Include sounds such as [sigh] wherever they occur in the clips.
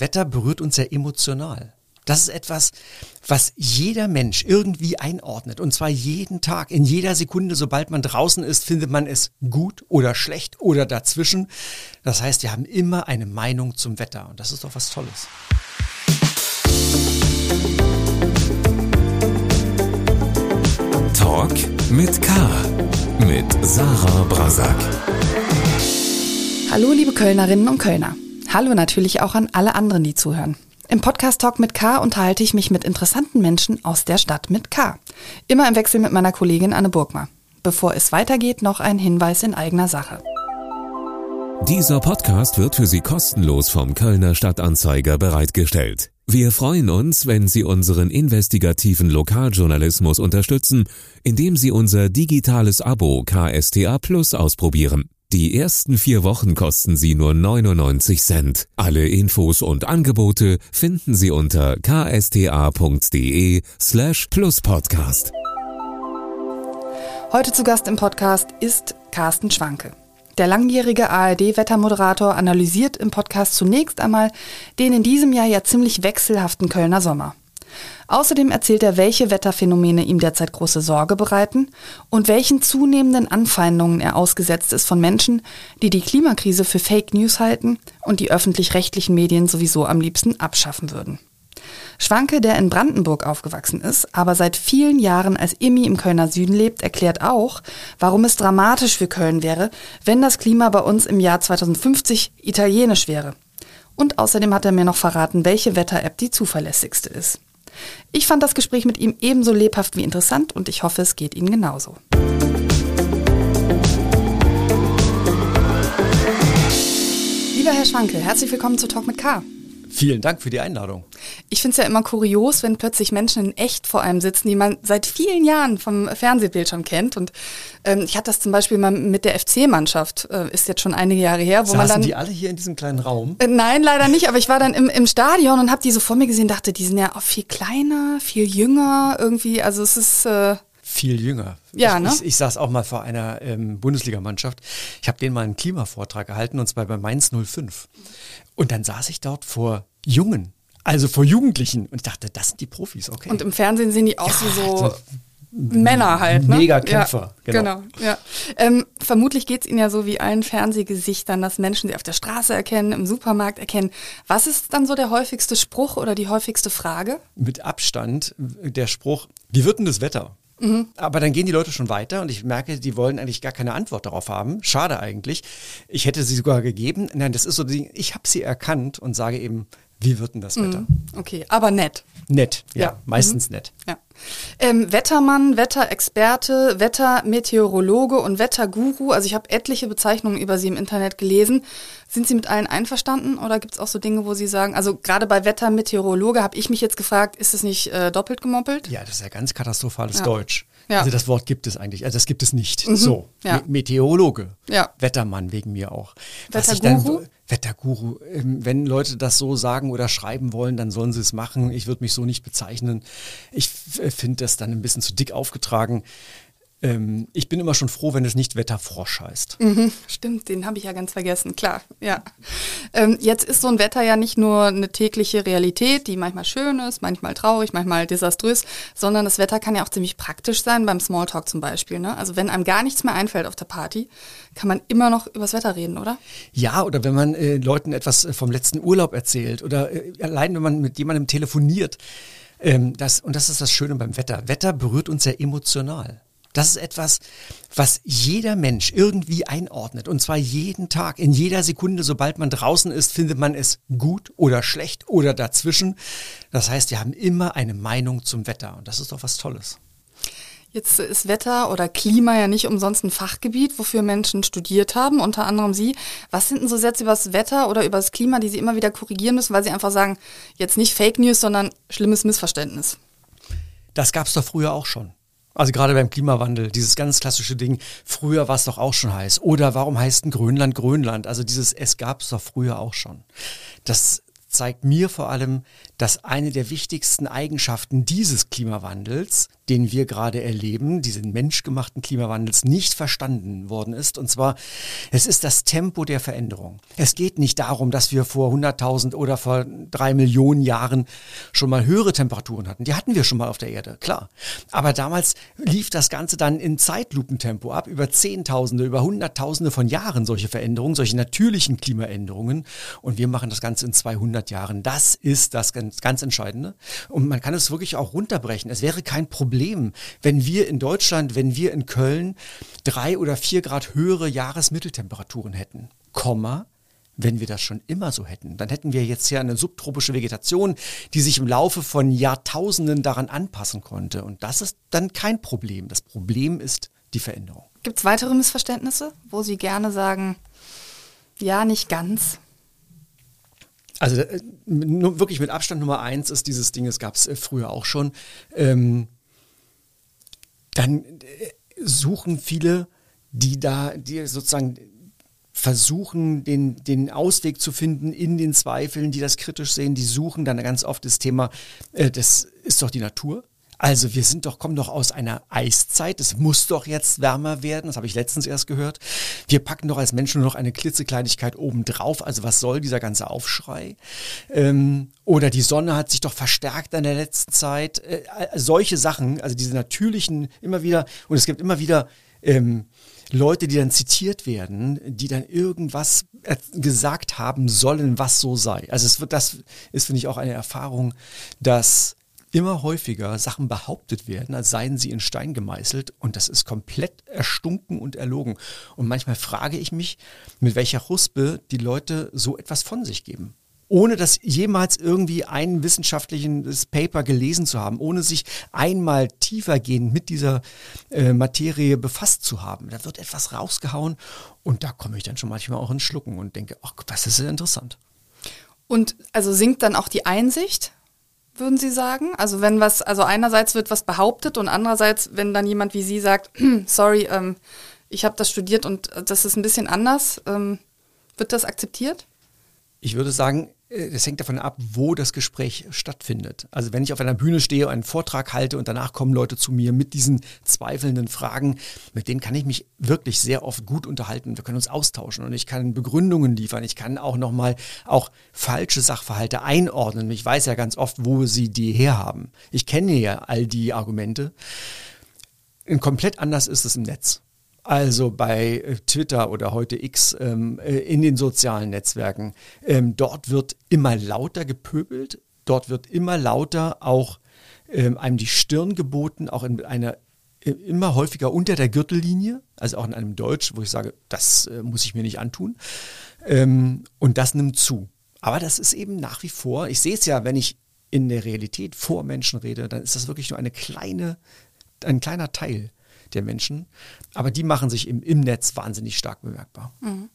Wetter berührt uns sehr emotional. Das ist etwas, was jeder Mensch irgendwie einordnet. Und zwar jeden Tag, in jeder Sekunde, sobald man draußen ist, findet man es gut oder schlecht oder dazwischen. Das heißt, wir haben immer eine Meinung zum Wetter. Und das ist doch was Tolles. Talk mit K. Mit Sarah Brasak. Hallo, liebe Kölnerinnen und Kölner. Hallo natürlich auch an alle anderen, die zuhören. Im Podcast Talk mit K unterhalte ich mich mit interessanten Menschen aus der Stadt mit K. Immer im Wechsel mit meiner Kollegin Anne Burgmar. Bevor es weitergeht, noch ein Hinweis in eigener Sache. Dieser Podcast wird für Sie kostenlos vom Kölner Stadtanzeiger bereitgestellt. Wir freuen uns, wenn Sie unseren investigativen Lokaljournalismus unterstützen, indem Sie unser digitales Abo KSTA Plus ausprobieren. Die ersten vier Wochen kosten Sie nur 99 Cent. Alle Infos und Angebote finden Sie unter ksta.de slash pluspodcast. Heute zu Gast im Podcast ist Carsten Schwanke. Der langjährige ARD-Wettermoderator analysiert im Podcast zunächst einmal den in diesem Jahr ja ziemlich wechselhaften Kölner Sommer. Außerdem erzählt er, welche Wetterphänomene ihm derzeit große Sorge bereiten und welchen zunehmenden Anfeindungen er ausgesetzt ist von Menschen, die die Klimakrise für Fake News halten und die öffentlich-rechtlichen Medien sowieso am liebsten abschaffen würden. Schwanke, der in Brandenburg aufgewachsen ist, aber seit vielen Jahren als Immi im Kölner Süden lebt, erklärt auch, warum es dramatisch für Köln wäre, wenn das Klima bei uns im Jahr 2050 italienisch wäre. Und außerdem hat er mir noch verraten, welche Wetter-App die zuverlässigste ist. Ich fand das Gespräch mit ihm ebenso lebhaft wie interessant und ich hoffe, es geht Ihnen genauso. Lieber Herr Schwanke, herzlich willkommen zu Talk mit K. Vielen Dank für die Einladung. Ich finde es ja immer kurios, wenn plötzlich Menschen in echt vor einem sitzen, die man seit vielen Jahren vom Fernsehbildschirm kennt. Und ähm, ich hatte das zum Beispiel mal mit der FC-Mannschaft, äh, ist jetzt schon einige Jahre her, wo Saßen man dann. die alle hier in diesem kleinen Raum? Äh, nein, leider nicht. Aber ich war dann im, im Stadion und habe die so vor mir gesehen, dachte, die sind ja auch viel kleiner, viel jünger irgendwie. Also es ist äh, viel jünger. Ja, ich, ne? ich, ich saß auch mal vor einer ähm, Bundesligamannschaft. Ich habe denen mal einen Klimavortrag gehalten und zwar bei Mainz 05. Und dann saß ich dort vor Jungen, also vor Jugendlichen und dachte, das sind die Profis, okay. Und im Fernsehen sehen die auch ja, so Männer halt, ne? Mega Kämpfer, ja, genau. genau ja. Ähm, vermutlich geht's Ihnen ja so wie allen Fernsehgesichtern, dass Menschen sie auf der Straße erkennen, im Supermarkt erkennen. Was ist dann so der häufigste Spruch oder die häufigste Frage? Mit Abstand der Spruch, wie wird denn das Wetter? Mhm. Aber dann gehen die Leute schon weiter und ich merke, die wollen eigentlich gar keine Antwort darauf haben. Schade eigentlich. Ich hätte sie sogar gegeben. Nein, das ist so, ich habe sie erkannt und sage eben, wie wird denn das Wetter? Mhm. Okay, aber nett. Nett, ja, ja. meistens mhm. nett. Ja. Ähm, Wettermann, Wetterexperte, Wettermeteorologe und Wetterguru. Also ich habe etliche Bezeichnungen über Sie im Internet gelesen. Sind Sie mit allen einverstanden oder gibt es auch so Dinge, wo Sie sagen, also gerade bei Wettermeteorologe habe ich mich jetzt gefragt, ist es nicht äh, doppelt gemoppelt? Ja, das ist ja ganz katastrophales ja. Deutsch. Ja. Also das Wort gibt es eigentlich, also das gibt es nicht. Mhm. So, ja. Meteorologe, ja. Wettermann wegen mir auch. Wetterguru? Wetterguru, ähm, wenn Leute das so sagen oder schreiben wollen, dann sollen sie es machen. Ich würde mich so nicht bezeichnen. Ich finde das dann ein bisschen zu dick aufgetragen. Ähm, ich bin immer schon froh, wenn es nicht Wetterfrosch heißt. Mhm, stimmt, den habe ich ja ganz vergessen, klar. Ja. Ähm, jetzt ist so ein Wetter ja nicht nur eine tägliche Realität, die manchmal schön ist, manchmal traurig, manchmal desaströs, sondern das Wetter kann ja auch ziemlich praktisch sein, beim Smalltalk zum Beispiel. Ne? Also wenn einem gar nichts mehr einfällt auf der Party, kann man immer noch über das Wetter reden, oder? Ja, oder wenn man äh, Leuten etwas äh, vom letzten Urlaub erzählt oder äh, allein wenn man mit jemandem telefoniert. Ähm, das, und das ist das Schöne beim Wetter. Wetter berührt uns sehr emotional. Das ist etwas, was jeder Mensch irgendwie einordnet. Und zwar jeden Tag, in jeder Sekunde, sobald man draußen ist, findet man es gut oder schlecht oder dazwischen. Das heißt, wir haben immer eine Meinung zum Wetter. Und das ist doch was Tolles. Jetzt ist Wetter oder Klima ja nicht umsonst ein Fachgebiet, wofür Menschen studiert haben, unter anderem Sie. Was sind denn so Sätze über das Wetter oder über das Klima, die Sie immer wieder korrigieren müssen, weil Sie einfach sagen, jetzt nicht Fake News, sondern schlimmes Missverständnis? Das gab es doch früher auch schon. Also gerade beim Klimawandel, dieses ganz klassische Ding, früher war es doch auch schon heiß. Oder warum heißt ein Grönland Grönland? Also dieses Es gab es doch früher auch schon. Das zeigt mir vor allem, dass eine der wichtigsten Eigenschaften dieses Klimawandels den wir gerade erleben, diesen menschgemachten Klimawandels, nicht verstanden worden ist. Und zwar, es ist das Tempo der Veränderung. Es geht nicht darum, dass wir vor 100.000 oder vor drei Millionen Jahren schon mal höhere Temperaturen hatten. Die hatten wir schon mal auf der Erde, klar. Aber damals lief das Ganze dann in Zeitlupentempo ab, über Zehntausende, über Hunderttausende von Jahren solche Veränderungen, solche natürlichen Klimaänderungen. Und wir machen das Ganze in 200 Jahren. Das ist das ganz, ganz Entscheidende. Und man kann es wirklich auch runterbrechen. Es wäre kein Problem, wenn wir in Deutschland, wenn wir in Köln drei oder vier Grad höhere Jahresmitteltemperaturen hätten. Komma, wenn wir das schon immer so hätten, dann hätten wir jetzt hier eine subtropische Vegetation, die sich im Laufe von Jahrtausenden daran anpassen konnte. Und das ist dann kein Problem. Das Problem ist die Veränderung. Gibt es weitere Missverständnisse, wo Sie gerne sagen, ja, nicht ganz? Also äh, wirklich mit Abstand Nummer eins ist dieses Ding, es gab es äh, früher auch schon. Ähm, dann äh, suchen viele, die da, die sozusagen versuchen, den, den Ausweg zu finden in den Zweifeln, die das kritisch sehen, die suchen dann ganz oft das Thema, äh, das ist doch die Natur. Also wir sind doch, kommen doch aus einer Eiszeit. Es muss doch jetzt wärmer werden. Das habe ich letztens erst gehört. Wir packen doch als Menschen nur noch eine klitzekleinigkeit obendrauf. Also was soll dieser ganze Aufschrei? Ähm, oder die Sonne hat sich doch verstärkt in der letzten Zeit. Äh, solche Sachen, also diese natürlichen, immer wieder, und es gibt immer wieder ähm, Leute, die dann zitiert werden, die dann irgendwas gesagt haben sollen, was so sei. Also es wird, das ist, finde ich, auch eine Erfahrung, dass immer häufiger Sachen behauptet werden, als seien sie in Stein gemeißelt und das ist komplett erstunken und erlogen. Und manchmal frage ich mich, mit welcher Huspe die Leute so etwas von sich geben ohne das jemals irgendwie ein wissenschaftliches Paper gelesen zu haben, ohne sich einmal tiefergehend mit dieser äh, Materie befasst zu haben. Da wird etwas rausgehauen und da komme ich dann schon manchmal auch ins Schlucken und denke, ach, das ist ja interessant. Und also sinkt dann auch die Einsicht, würden Sie sagen? Also wenn was, also einerseits wird was behauptet und andererseits, wenn dann jemand wie Sie sagt, [clears throat] sorry, ähm, ich habe das studiert und das ist ein bisschen anders, ähm, wird das akzeptiert? Ich würde sagen, das hängt davon ab, wo das Gespräch stattfindet. Also wenn ich auf einer Bühne stehe, einen Vortrag halte und danach kommen Leute zu mir mit diesen zweifelnden Fragen, mit denen kann ich mich wirklich sehr oft gut unterhalten. Wir können uns austauschen und ich kann Begründungen liefern. Ich kann auch nochmal auch falsche Sachverhalte einordnen. Ich weiß ja ganz oft, wo sie die herhaben. Ich kenne ja all die Argumente. Komplett anders ist es im Netz. Also bei äh, Twitter oder heute X ähm, äh, in den sozialen Netzwerken. Ähm, dort wird immer lauter gepöbelt, dort wird immer lauter auch ähm, einem die Stirn geboten, auch in einer äh, immer häufiger unter der Gürtellinie, also auch in einem Deutsch, wo ich sage, das äh, muss ich mir nicht antun. Ähm, und das nimmt zu. Aber das ist eben nach wie vor, ich sehe es ja, wenn ich in der Realität vor Menschen rede, dann ist das wirklich nur eine kleine, ein kleiner Teil der Menschen. Aber die machen sich im, im Netz wahnsinnig stark bemerkbar. Mhm.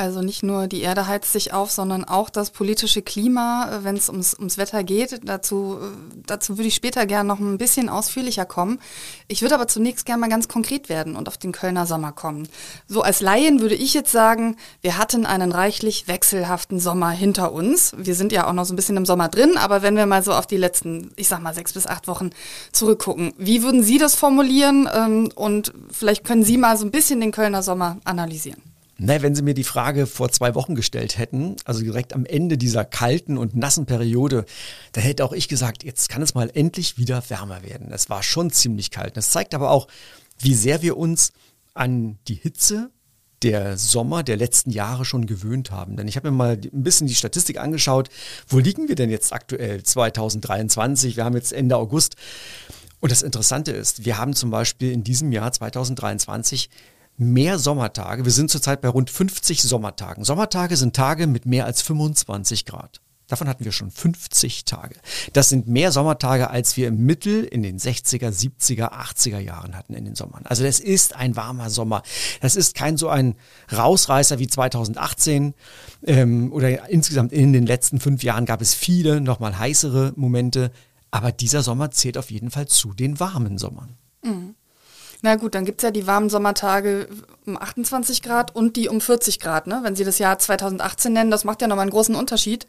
Also nicht nur die Erde heizt sich auf, sondern auch das politische Klima, äh, wenn es ums, ums Wetter geht. Dazu, äh, dazu würde ich später gerne noch ein bisschen ausführlicher kommen. Ich würde aber zunächst gerne mal ganz konkret werden und auf den Kölner Sommer kommen. So als Laien würde ich jetzt sagen, wir hatten einen reichlich wechselhaften Sommer hinter uns. Wir sind ja auch noch so ein bisschen im Sommer drin, aber wenn wir mal so auf die letzten, ich sag mal, sechs bis acht Wochen zurückgucken, wie würden Sie das formulieren? Ähm, und vielleicht können Sie mal so ein bisschen den Kölner Sommer analysieren. Na, wenn Sie mir die Frage vor zwei Wochen gestellt hätten, also direkt am Ende dieser kalten und nassen Periode, dann hätte auch ich gesagt, jetzt kann es mal endlich wieder wärmer werden. Es war schon ziemlich kalt. Das zeigt aber auch, wie sehr wir uns an die Hitze der Sommer der letzten Jahre schon gewöhnt haben. Denn ich habe mir mal ein bisschen die Statistik angeschaut. Wo liegen wir denn jetzt aktuell 2023? Wir haben jetzt Ende August. Und das Interessante ist, wir haben zum Beispiel in diesem Jahr 2023 mehr Sommertage. Wir sind zurzeit bei rund 50 Sommertagen. Sommertage sind Tage mit mehr als 25 Grad. Davon hatten wir schon 50 Tage. Das sind mehr Sommertage, als wir im Mittel in den 60er, 70er, 80er Jahren hatten in den Sommern. Also das ist ein warmer Sommer. Das ist kein so ein Rausreißer wie 2018 ähm, oder insgesamt in den letzten fünf Jahren gab es viele nochmal heißere Momente. Aber dieser Sommer zählt auf jeden Fall zu den warmen Sommern. Mhm. Na gut, dann gibt es ja die warmen Sommertage um 28 Grad und die um 40 Grad. Ne? Wenn Sie das Jahr 2018 nennen, das macht ja nochmal einen großen Unterschied,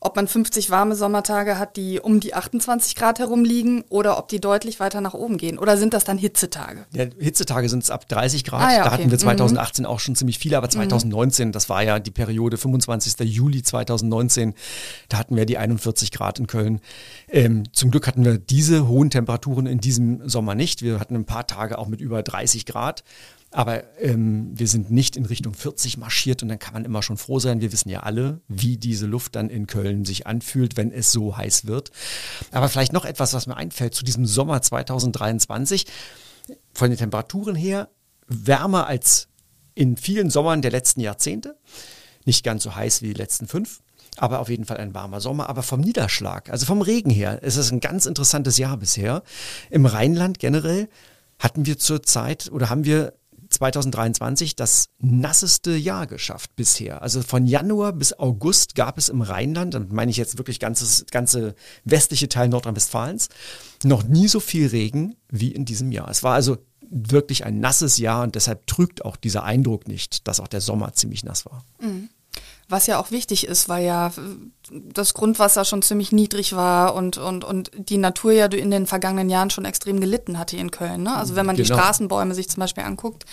ob man 50 warme Sommertage hat, die um die 28 Grad herum liegen oder ob die deutlich weiter nach oben gehen. Oder sind das dann Hitzetage? Ja, Hitzetage sind es ab 30 Grad. Ah, ja, da okay. hatten wir 2018 Mhm. auch schon ziemlich viele, aber 2019, das war ja die Periode 25. Juli 2019, da hatten wir die 41 Grad in Köln. Ähm, zum Glück hatten wir diese hohen Temperaturen in diesem Sommer nicht. Wir hatten ein paar Tage auch mit über 30 Grad. Aber ähm, wir sind nicht in Richtung 40 marschiert und dann kann man immer schon froh sein. Wir wissen ja alle, wie diese Luft dann in Köln sich anfühlt, wenn es so heiß wird. Aber vielleicht noch etwas, was mir einfällt zu diesem Sommer 2023. Von den Temperaturen her wärmer als in vielen Sommern der letzten Jahrzehnte. Nicht ganz so heiß wie die letzten fünf. Aber auf jeden Fall ein warmer Sommer. Aber vom Niederschlag, also vom Regen her, ist es ein ganz interessantes Jahr bisher. Im Rheinland generell hatten wir zurzeit oder haben wir 2023 das nasseste Jahr geschafft bisher. Also von Januar bis August gab es im Rheinland, damit meine ich jetzt wirklich ganzes, ganze westliche Teil Nordrhein-Westfalens, noch nie so viel Regen wie in diesem Jahr. Es war also wirklich ein nasses Jahr und deshalb trügt auch dieser Eindruck nicht, dass auch der Sommer ziemlich nass war. Was ja auch wichtig ist, weil ja äh, das Grundwasser schon ziemlich niedrig war und, und, und die Natur ja in den vergangenen Jahren schon extrem gelitten hatte in Köln. Ne? Also wenn man die Genau. Straßenbäume sich zum Beispiel anguckt,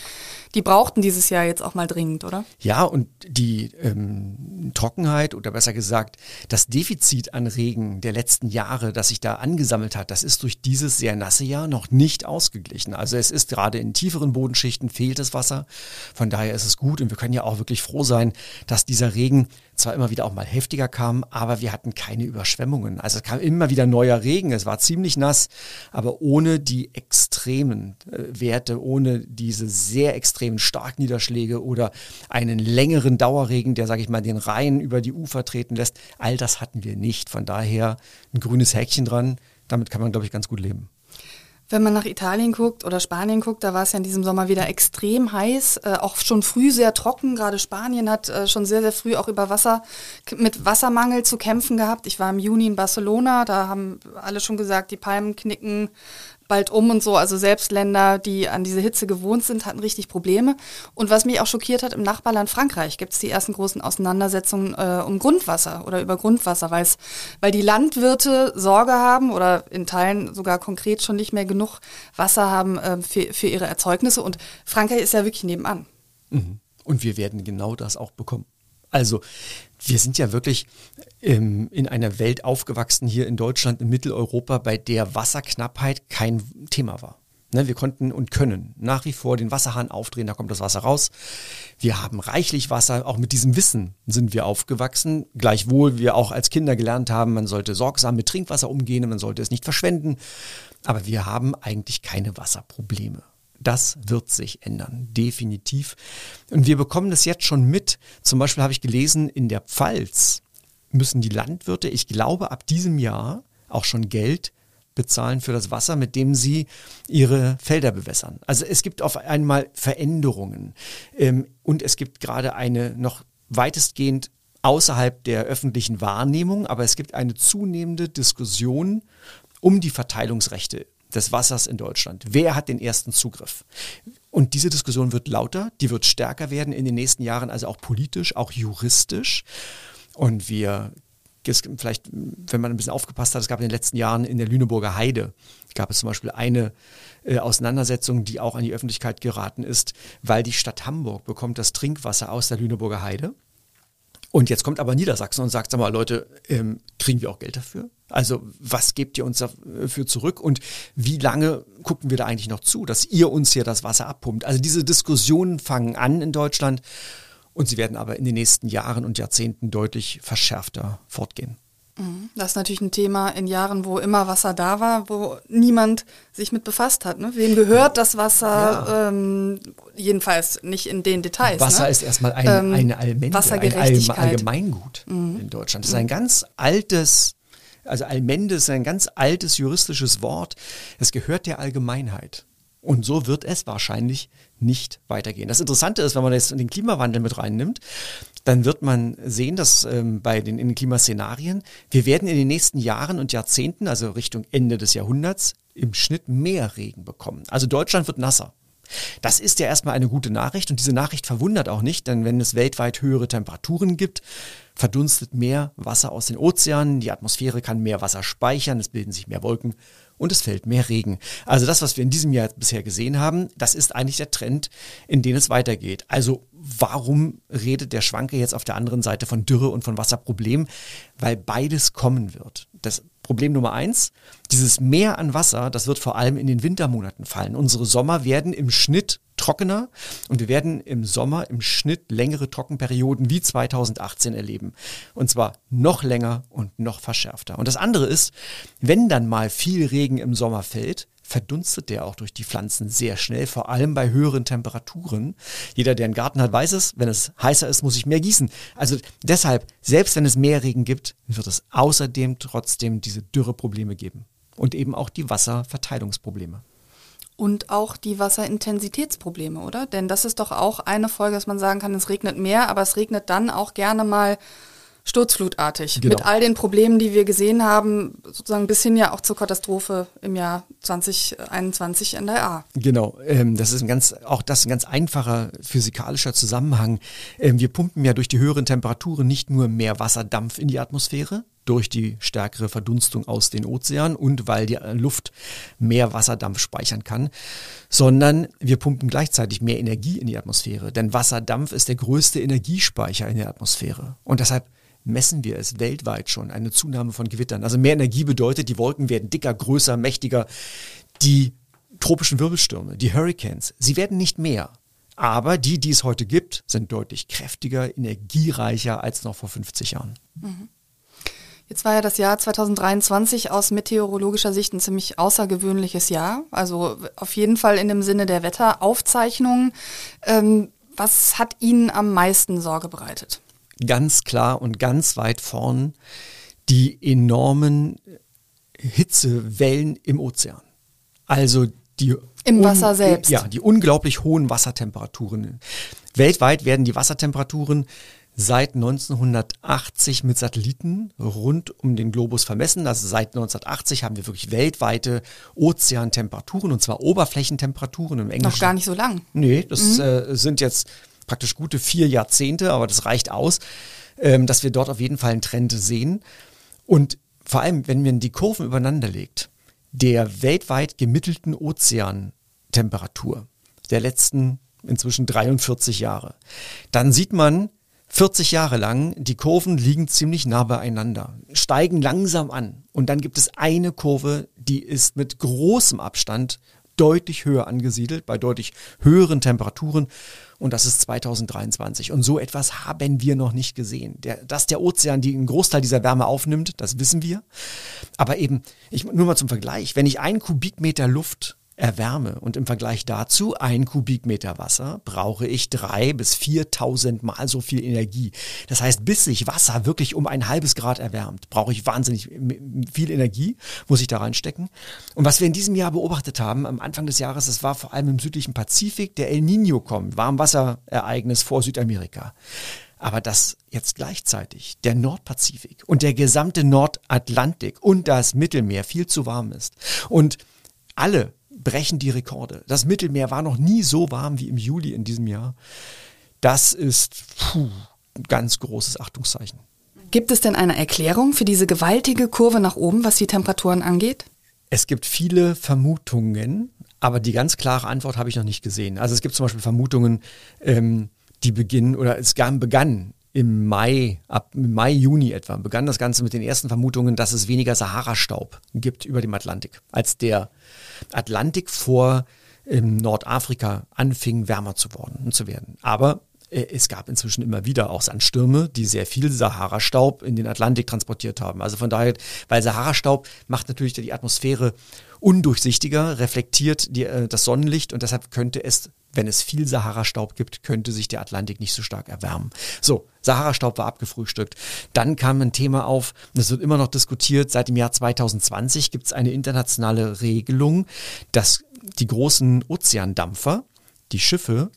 die brauchten dieses Jahr jetzt auch mal dringend, oder? Ja, und die ähm, Trockenheit oder besser gesagt das Defizit an Regen der letzten Jahre, das sich da angesammelt hat, das ist durch dieses sehr nasse Jahr noch nicht ausgeglichen. Also es ist gerade in tieferen Bodenschichten fehlt das Wasser. Von daher ist es gut und wir können ja auch wirklich froh sein, dass dieser Regen zwar immer wieder auch mal heftiger kam, aber wir hatten keine Überschwemmungen. Also es kam immer wieder neuer Regen, es war ziemlich nass, aber ohne die extremen äh, Werte, ohne diese sehr extremen Starkniederschläge oder einen längeren Dauerregen, der, sage ich mal, den Rhein über die Ufer treten lässt, all das hatten wir nicht. Von daher ein grünes Häkchen dran, damit kann man, glaube ich, ganz gut leben. Wenn man nach Italien guckt oder Spanien guckt, da war es ja in diesem Sommer wieder extrem heiß, äh, auch schon früh sehr trocken. Gerade Spanien hat äh, schon sehr, sehr früh auch über Wasser, mit Wassermangel zu kämpfen gehabt. Ich war im Juni in Barcelona, da haben alle schon gesagt, die Palmen knicken bald um und so. Also selbst Länder, die an diese Hitze gewohnt sind, hatten richtig Probleme. Und was mich auch schockiert hat, im Nachbarland Frankreich gibt es die ersten großen Auseinandersetzungen äh, um Grundwasser oder über Grundwasser, weil die Landwirte Sorge haben oder in Teilen sogar konkret schon nicht mehr genug Wasser haben äh, für, für ihre Erzeugnisse. Und Frankreich ist ja wirklich nebenan. Und wir werden genau das auch bekommen. Also wir sind ja wirklich ähm, in einer Welt aufgewachsen hier in Deutschland, in Mitteleuropa, bei der Wasserknappheit kein Thema war. Ne, wir konnten und können nach wie vor den Wasserhahn aufdrehen, da kommt das Wasser raus. Wir haben reichlich Wasser, auch mit diesem Wissen sind wir aufgewachsen. Gleichwohl wir auch als Kinder gelernt haben, man sollte sorgsam mit Trinkwasser umgehen, man sollte es nicht verschwenden. Aber wir haben eigentlich keine Wasserprobleme. Das wird sich ändern, definitiv. Und wir bekommen das jetzt schon mit. Zum Beispiel habe ich gelesen, in der Pfalz müssen die Landwirte, ich glaube, ab diesem Jahr auch schon Geld bezahlen für das Wasser, mit dem sie ihre Felder bewässern. Also es gibt auf einmal Veränderungen. Ähm, und es gibt gerade eine noch weitestgehend außerhalb der öffentlichen Wahrnehmung, aber es gibt eine zunehmende Diskussion um die Verteilungsrechte des Wassers in Deutschland. Wer hat den ersten Zugriff? Und diese Diskussion wird lauter, die wird stärker werden in den nächsten Jahren, also auch politisch, auch juristisch. Und wir, vielleicht, wenn man ein bisschen aufgepasst hat, es gab in den letzten Jahren in der Lüneburger Heide, gab es zum Beispiel eine äh, Auseinandersetzung, die auch an die Öffentlichkeit geraten ist, weil die Stadt Hamburg bekommt das Trinkwasser aus der Lüneburger Heide. Und jetzt kommt aber Niedersachsen und sagt, sag mal, Leute, ähm, kriegen wir auch Geld dafür? Also was gebt ihr uns dafür zurück und wie lange gucken wir da eigentlich noch zu, dass ihr uns hier das Wasser abpumpt? Also diese Diskussionen fangen an in Deutschland und sie werden aber in den nächsten Jahren und Jahrzehnten deutlich verschärfter fortgehen. Das ist natürlich ein Thema in Jahren, wo immer Wasser da war, wo niemand sich mit befasst hat. Ne? Wem gehört das Wasser? Ja. Ähm, jedenfalls nicht in den Details. Wasser ne? ist erstmal ein, Ähm, eine Allmende, ein Allgemeingut in Deutschland. Das ist ein ganz altes, also Allmende ist ein ganz altes juristisches Wort. Es gehört der Allgemeinheit. Und so wird es wahrscheinlich nicht weitergehen. Das Interessante ist, wenn man jetzt den Klimawandel mit reinnimmt, dann wird man sehen, dass ähm, bei den, in den Klimaszenarien, wir werden in den nächsten Jahren und Jahrzehnten, also Richtung Ende des Jahrhunderts, im Schnitt mehr Regen bekommen. Also Deutschland wird nasser. Das ist ja erstmal eine gute Nachricht und diese Nachricht verwundert auch nicht, denn wenn es weltweit höhere Temperaturen gibt, verdunstet mehr Wasser aus den Ozeanen, die Atmosphäre kann mehr Wasser speichern, es bilden sich mehr Wolken und es fällt mehr Regen. Also das, was wir in diesem Jahr bisher gesehen haben, das ist eigentlich der Trend, in den es weitergeht. Also warum redet der Schwanke jetzt auf der anderen Seite von Dürre und von Wasserproblem? Weil beides kommen wird. Das Problem Nummer eins, dieses Mehr an Wasser, das wird vor allem in den Wintermonaten fallen. Unsere Sommer werden im Schnitt trockener und wir werden im Sommer im Schnitt längere Trockenperioden wie 2018 erleben. Und zwar noch länger und noch verschärfter. Und das andere ist, wenn dann mal viel Regen im Sommer fällt, verdunstet der auch durch die Pflanzen sehr schnell, vor allem bei höheren Temperaturen. Jeder, der einen Garten hat, weiß es, wenn es heißer ist, muss ich mehr gießen. Also deshalb, selbst wenn es mehr Regen gibt, wird es außerdem trotzdem diese Dürreprobleme geben und eben auch die Wasserverteilungsprobleme. Und auch die Wasserintensitätsprobleme, oder? Denn das ist doch auch eine Folge, dass man sagen kann, es regnet mehr, aber es regnet dann auch gerne mal sturzflutartig. Genau. Mit all den Problemen, die wir gesehen haben, sozusagen bis hin ja auch zur Katastrophe im Jahr 2021 in der A. Genau, ähm, das ist ein ganz, auch das ein ganz einfacher physikalischer Zusammenhang. Ähm, wir pumpen ja durch die höheren Temperaturen nicht nur mehr Wasserdampf in die Atmosphäre, durch die stärkere Verdunstung aus den Ozeanen und weil die Luft mehr Wasserdampf speichern kann, sondern wir pumpen gleichzeitig mehr Energie in die Atmosphäre. Denn Wasserdampf ist der größte Energiespeicher in der Atmosphäre. Und deshalb messen wir es weltweit schon, eine Zunahme von Gewittern. Also mehr Energie bedeutet, die Wolken werden dicker, größer, mächtiger. Die tropischen Wirbelstürme, die Hurricanes, sie werden nicht mehr. Aber die, die es heute gibt, sind deutlich kräftiger, energiereicher als noch vor 50 Jahren. Mhm. Jetzt war ja das Jahr 2023 aus meteorologischer Sicht ein ziemlich außergewöhnliches Jahr. Also auf jeden Fall in dem Sinne der Wetteraufzeichnungen. Ähm, was hat Ihnen am meisten Sorge bereitet? Ganz klar und ganz weit vorn die enormen Hitzewellen im Ozean. Also die im Wasser selbst. Ja, die unglaublich hohen Wassertemperaturen. Weltweit werden die Wassertemperaturen seit 1980 mit Satelliten rund um den Globus vermessen. Also seit 1980 haben wir wirklich weltweite Ozeantemperaturen und zwar Oberflächentemperaturen im Englischen. Noch gar nicht so lang. Nee, das mhm. äh, sind jetzt praktisch gute vier Jahrzehnte, aber das reicht aus, ähm, dass wir dort auf jeden Fall einen Trend sehen. Und vor allem, wenn man die Kurven übereinander legt, der weltweit gemittelten Ozeantemperatur der letzten inzwischen 43 Jahre, dann sieht man, 40 Jahre lang, die Kurven liegen ziemlich nah beieinander, steigen langsam an und dann gibt es eine Kurve, die ist mit großem Abstand deutlich höher angesiedelt, bei deutlich höheren Temperaturen und das ist 2023. Und so etwas haben wir noch nicht gesehen. Der, dass der Ozean die einen Großteil dieser Wärme aufnimmt, das wissen wir. Aber eben, ich, nur mal zum Vergleich, wenn ich einen Kubikmeter Luft erwärme. Und im Vergleich dazu, ein Kubikmeter Wasser brauche ich drei bis 4.000 Mal so viel Energie. Das heißt, bis sich Wasser wirklich um ein halbes Grad erwärmt, brauche ich wahnsinnig viel Energie, muss ich da reinstecken. Und was wir in diesem Jahr beobachtet haben, am Anfang des Jahres, das war vor allem im südlichen Pazifik, der El Nino kommt, Warmwasserereignis vor Südamerika. Aber dass jetzt gleichzeitig der Nordpazifik und der gesamte Nordatlantik und das Mittelmeer viel zu warm ist und alle brechen die Rekorde. Das Mittelmeer war noch nie so warm wie im Juli in diesem Jahr. Das ist puh, ein ganz großes Achtungszeichen. Gibt es denn eine Erklärung für diese gewaltige Kurve nach oben, was die Temperaturen angeht? Es gibt viele Vermutungen, aber die ganz klare Antwort habe ich noch nicht gesehen. Also es gibt zum Beispiel Vermutungen, ähm, die beginnen oder es begann im Mai, ab Mai, Juni etwa, begann das Ganze mit den ersten Vermutungen, dass es weniger Sahara-Staub gibt über dem Atlantik, als der Atlantik vor in Nordafrika anfing, wärmer zu, worden, zu werden. Aber es gab inzwischen immer wieder auch Sandstürme, die sehr viel Sahara-Staub in den Atlantik transportiert haben. Also von daher, weil Sahara-Staub macht natürlich die Atmosphäre undurchsichtiger, reflektiert die, äh, das Sonnenlicht und deshalb könnte es, wenn es viel Sahara-Staub gibt, könnte sich der Atlantik nicht so stark erwärmen. So, Sahara-Staub war abgefrühstückt. Dann kam ein Thema auf, das wird immer noch diskutiert, seit dem Jahr 2020 gibt es eine internationale Regelung, dass die großen Ozeandampfer, die Schiffe,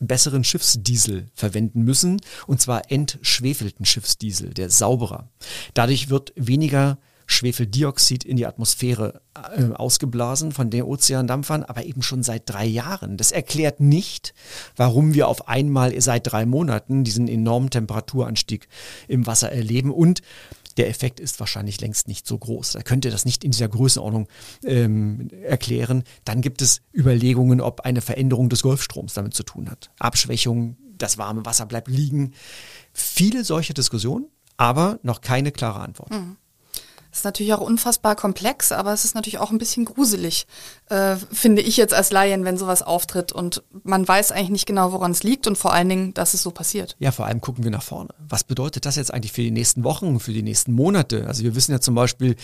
besseren Schiffsdiesel verwenden müssen, und zwar entschwefelten Schiffsdiesel, der sauberer. Dadurch wird weniger Schwefeldioxid in die Atmosphäre äh, ausgeblasen von den Ozeandampfern, aber eben schon seit drei Jahren. Das erklärt nicht, warum wir auf einmal seit drei Monaten diesen enormen Temperaturanstieg im Wasser erleben und der Effekt ist wahrscheinlich längst nicht so groß. Er könnte das nicht in dieser Größenordnung ähm, erklären. Dann gibt es Überlegungen, ob eine Veränderung des Golfstroms damit zu tun hat. Abschwächung, das warme Wasser bleibt liegen. Viele solche Diskussionen, aber noch keine klare Antwort. Mhm. Ist natürlich auch unfassbar komplex, aber es ist natürlich auch ein bisschen gruselig, äh, finde ich jetzt als Laien, wenn sowas auftritt und man weiß eigentlich nicht genau, woran es liegt und vor allen Dingen, dass es so passiert. Ja, vor allem gucken wir nach vorne. Was bedeutet das jetzt eigentlich für die nächsten Wochen, für die nächsten Monate? Also wir wissen ja zum Beispiel,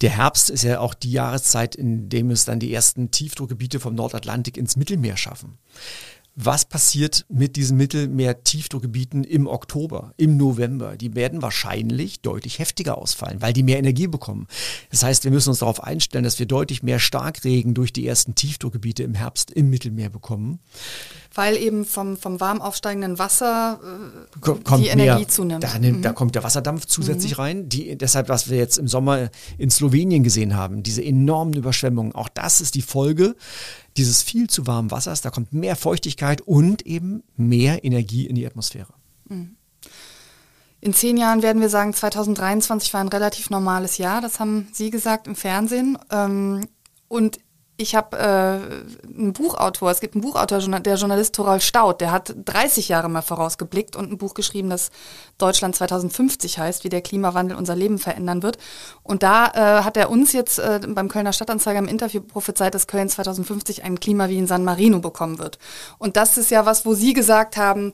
der Herbst ist ja auch die Jahreszeit, in dem es dann die ersten Tiefdruckgebiete vom Nordatlantik ins Mittelmeer schaffen was passiert mit diesen Mittelmeer-Tiefdruckgebieten im Oktober, im November? Die werden wahrscheinlich deutlich heftiger ausfallen, weil die mehr Energie bekommen. Das heißt, wir müssen uns darauf einstellen, dass wir deutlich mehr Starkregen durch die ersten Tiefdruckgebiete im Herbst im Mittelmeer bekommen. Weil eben vom, vom warm aufsteigenden Wasser äh, kommt die Energie mehr, zunimmt. Da, mhm. da, kommt der Wasserdampf zusätzlich mhm. rein. Die, deshalb, was wir jetzt im Sommer in Slowenien gesehen haben, diese enormen Überschwemmungen, auch das ist die Folge dieses viel zu warmen Wassers, da kommt mehr Feuchtigkeit und eben mehr Energie in die Atmosphäre. Mhm. In zehn Jahren werden wir sagen, 2023 war ein relativ normales Jahr. Das haben Sie gesagt im Fernsehen. Ähm, und ich habe äh, einen Buchautor, es gibt einen Buchautor, der Journalist Thorald Staud, der hat 30 Jahre mal vorausgeblickt und ein Buch geschrieben, das Deutschland 2050 heißt, wie der Klimawandel unser Leben verändern wird. Und da äh, hat er uns jetzt äh, beim Kölner Stadtanzeiger im Interview prophezeit, dass Köln 2050 ein Klima wie in San Marino bekommen wird. Und das ist ja was, wo Sie gesagt haben,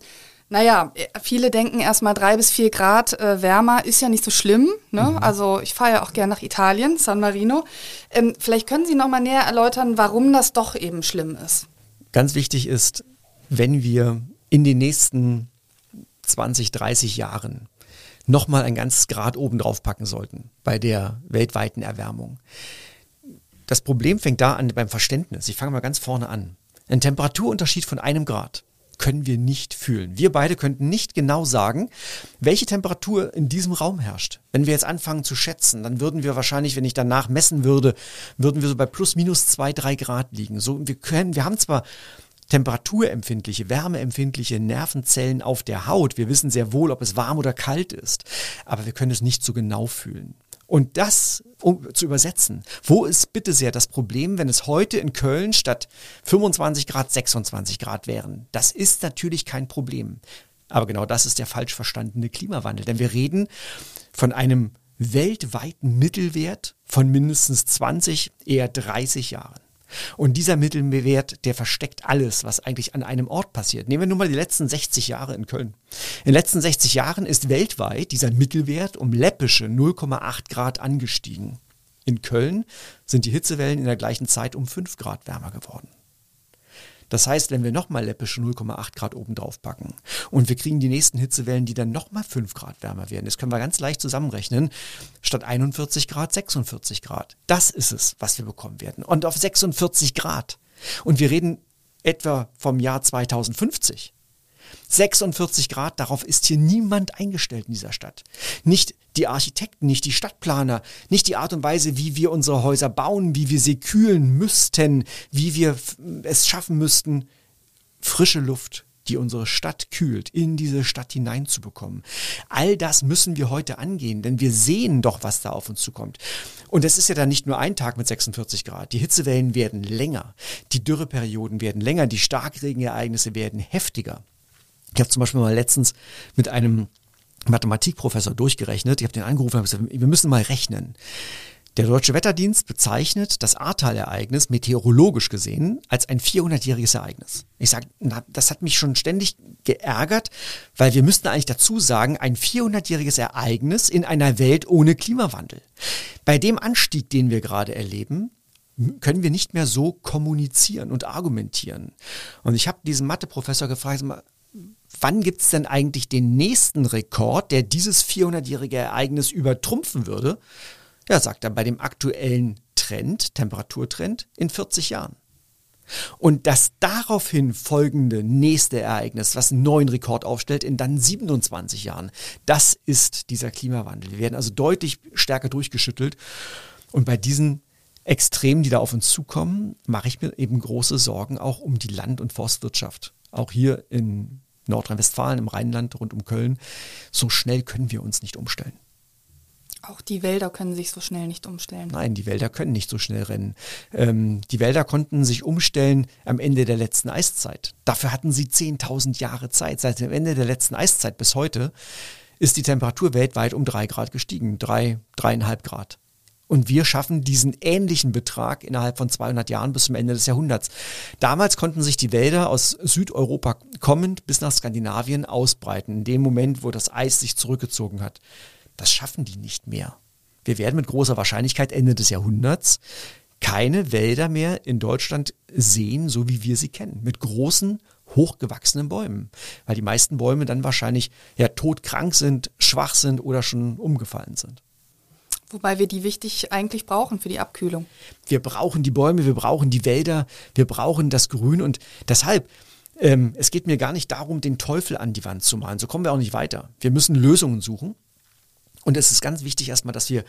naja, viele denken erstmal drei bis vier Grad äh, wärmer ist ja nicht so schlimm. Ne? Mhm. Also ich fahre ja auch gerne nach Italien, San Marino. Ähm, vielleicht können Sie noch mal näher erläutern, warum das doch eben schlimm ist. Ganz wichtig ist, wenn wir in den nächsten 20, 30 Jahren nochmal ein ganzes Grad oben drauf packen sollten bei der weltweiten Erwärmung. Das Problem fängt da an beim Verständnis. Ich fange mal ganz vorne an. Ein Temperaturunterschied von einem Grad können wir nicht fühlen. Wir beide könnten nicht genau sagen, welche Temperatur in diesem Raum herrscht. Wenn wir jetzt anfangen zu schätzen, dann würden wir wahrscheinlich, wenn ich danach messen würde, würden wir so bei plus minus zwei, drei Grad liegen. So, wir können, wir haben zwar temperaturempfindliche, wärmeempfindliche Nervenzellen auf der Haut. Wir wissen sehr wohl, ob es warm oder kalt ist, aber wir können es nicht so genau fühlen. Und das um zu übersetzen. Wo ist bitte sehr das Problem, wenn es heute in Köln statt 25 Grad 26 Grad wären? Das ist natürlich kein Problem. Aber genau das ist der falsch verstandene Klimawandel. Denn wir reden von einem weltweiten Mittelwert von mindestens 20, eher 30 Jahren. Und dieser Mittelwert, der versteckt alles, was eigentlich an einem Ort passiert. Nehmen wir nun mal die letzten 60 Jahre in Köln. In den letzten 60 Jahren ist weltweit dieser Mittelwert um läppische 0,8 Grad angestiegen. In Köln sind die Hitzewellen in der gleichen Zeit um 5 Grad wärmer geworden. Das heißt, wenn wir nochmal läppische 0,8 Grad oben drauf packen und wir kriegen die nächsten Hitzewellen, die dann nochmal 5 Grad wärmer werden, das können wir ganz leicht zusammenrechnen, statt 41 Grad 46 Grad. Das ist es, was wir bekommen werden. Und auf 46 Grad. Und wir reden etwa vom Jahr 2050. 46 Grad, darauf ist hier niemand eingestellt in dieser Stadt. Nicht die Architekten, nicht die Stadtplaner, nicht die Art und Weise, wie wir unsere Häuser bauen, wie wir sie kühlen müssten, wie wir es schaffen müssten, frische Luft, die unsere Stadt kühlt, in diese Stadt hineinzubekommen. All das müssen wir heute angehen, denn wir sehen doch, was da auf uns zukommt. Und es ist ja dann nicht nur ein Tag mit 46 Grad. Die Hitzewellen werden länger, die Dürreperioden werden länger, die Starkregenereignisse werden heftiger. Ich habe zum Beispiel mal letztens mit einem Mathematikprofessor durchgerechnet. Ich habe den angerufen und gesagt, wir müssen mal rechnen. Der Deutsche Wetterdienst bezeichnet das Ahrtal-Ereignis meteorologisch gesehen als ein 400-jähriges Ereignis. Ich sage, das hat mich schon ständig geärgert, weil wir müssten eigentlich dazu sagen, ein 400-jähriges Ereignis in einer Welt ohne Klimawandel. Bei dem Anstieg, den wir gerade erleben, können wir nicht mehr so kommunizieren und argumentieren. Und ich habe diesen Mathe-Professor gefragt, wann gibt es denn eigentlich den nächsten Rekord, der dieses 400-jährige Ereignis übertrumpfen würde? Ja, sagt er, bei dem aktuellen Trend, Temperaturtrend, in 40 Jahren. Und das daraufhin folgende nächste Ereignis, was einen neuen Rekord aufstellt in dann 27 Jahren, das ist dieser Klimawandel. Wir werden also deutlich stärker durchgeschüttelt. Und bei diesen Extremen, die da auf uns zukommen, mache ich mir eben große Sorgen auch um die Land- und Forstwirtschaft. Auch hier in Nordrhein-Westfalen, im Rheinland, rund um Köln. So schnell können wir uns nicht umstellen. Auch die Wälder können sich so schnell nicht umstellen. Nein, die Wälder können nicht so schnell rennen. Ähm, die Wälder konnten sich umstellen am Ende der letzten Eiszeit. Dafür hatten sie 10.000 Jahre Zeit. Seit dem Ende der letzten Eiszeit bis heute ist die Temperatur weltweit um drei Grad gestiegen. Drei, dreieinhalb Grad. Und wir schaffen diesen ähnlichen Betrag innerhalb von 200 Jahren bis zum Ende des Jahrhunderts. Damals konnten sich die Wälder aus Südeuropa kommend bis nach Skandinavien ausbreiten, in dem Moment, wo das Eis sich zurückgezogen hat. Das schaffen die nicht mehr. Wir werden mit großer Wahrscheinlichkeit Ende des Jahrhunderts keine Wälder mehr in Deutschland sehen, so wie wir sie kennen, mit großen, hochgewachsenen Bäumen, weil die meisten Bäume dann wahrscheinlich ja todkrank sind, schwach sind oder schon umgefallen sind. Wobei wir die wichtig eigentlich brauchen für die Abkühlung. Wir brauchen die Bäume, wir brauchen die Wälder, wir brauchen das Grün und deshalb, ähm, es geht mir gar nicht darum, den Teufel an die Wand zu malen. So kommen wir auch nicht weiter. Wir müssen Lösungen suchen. Und es ist ganz wichtig erstmal, dass wir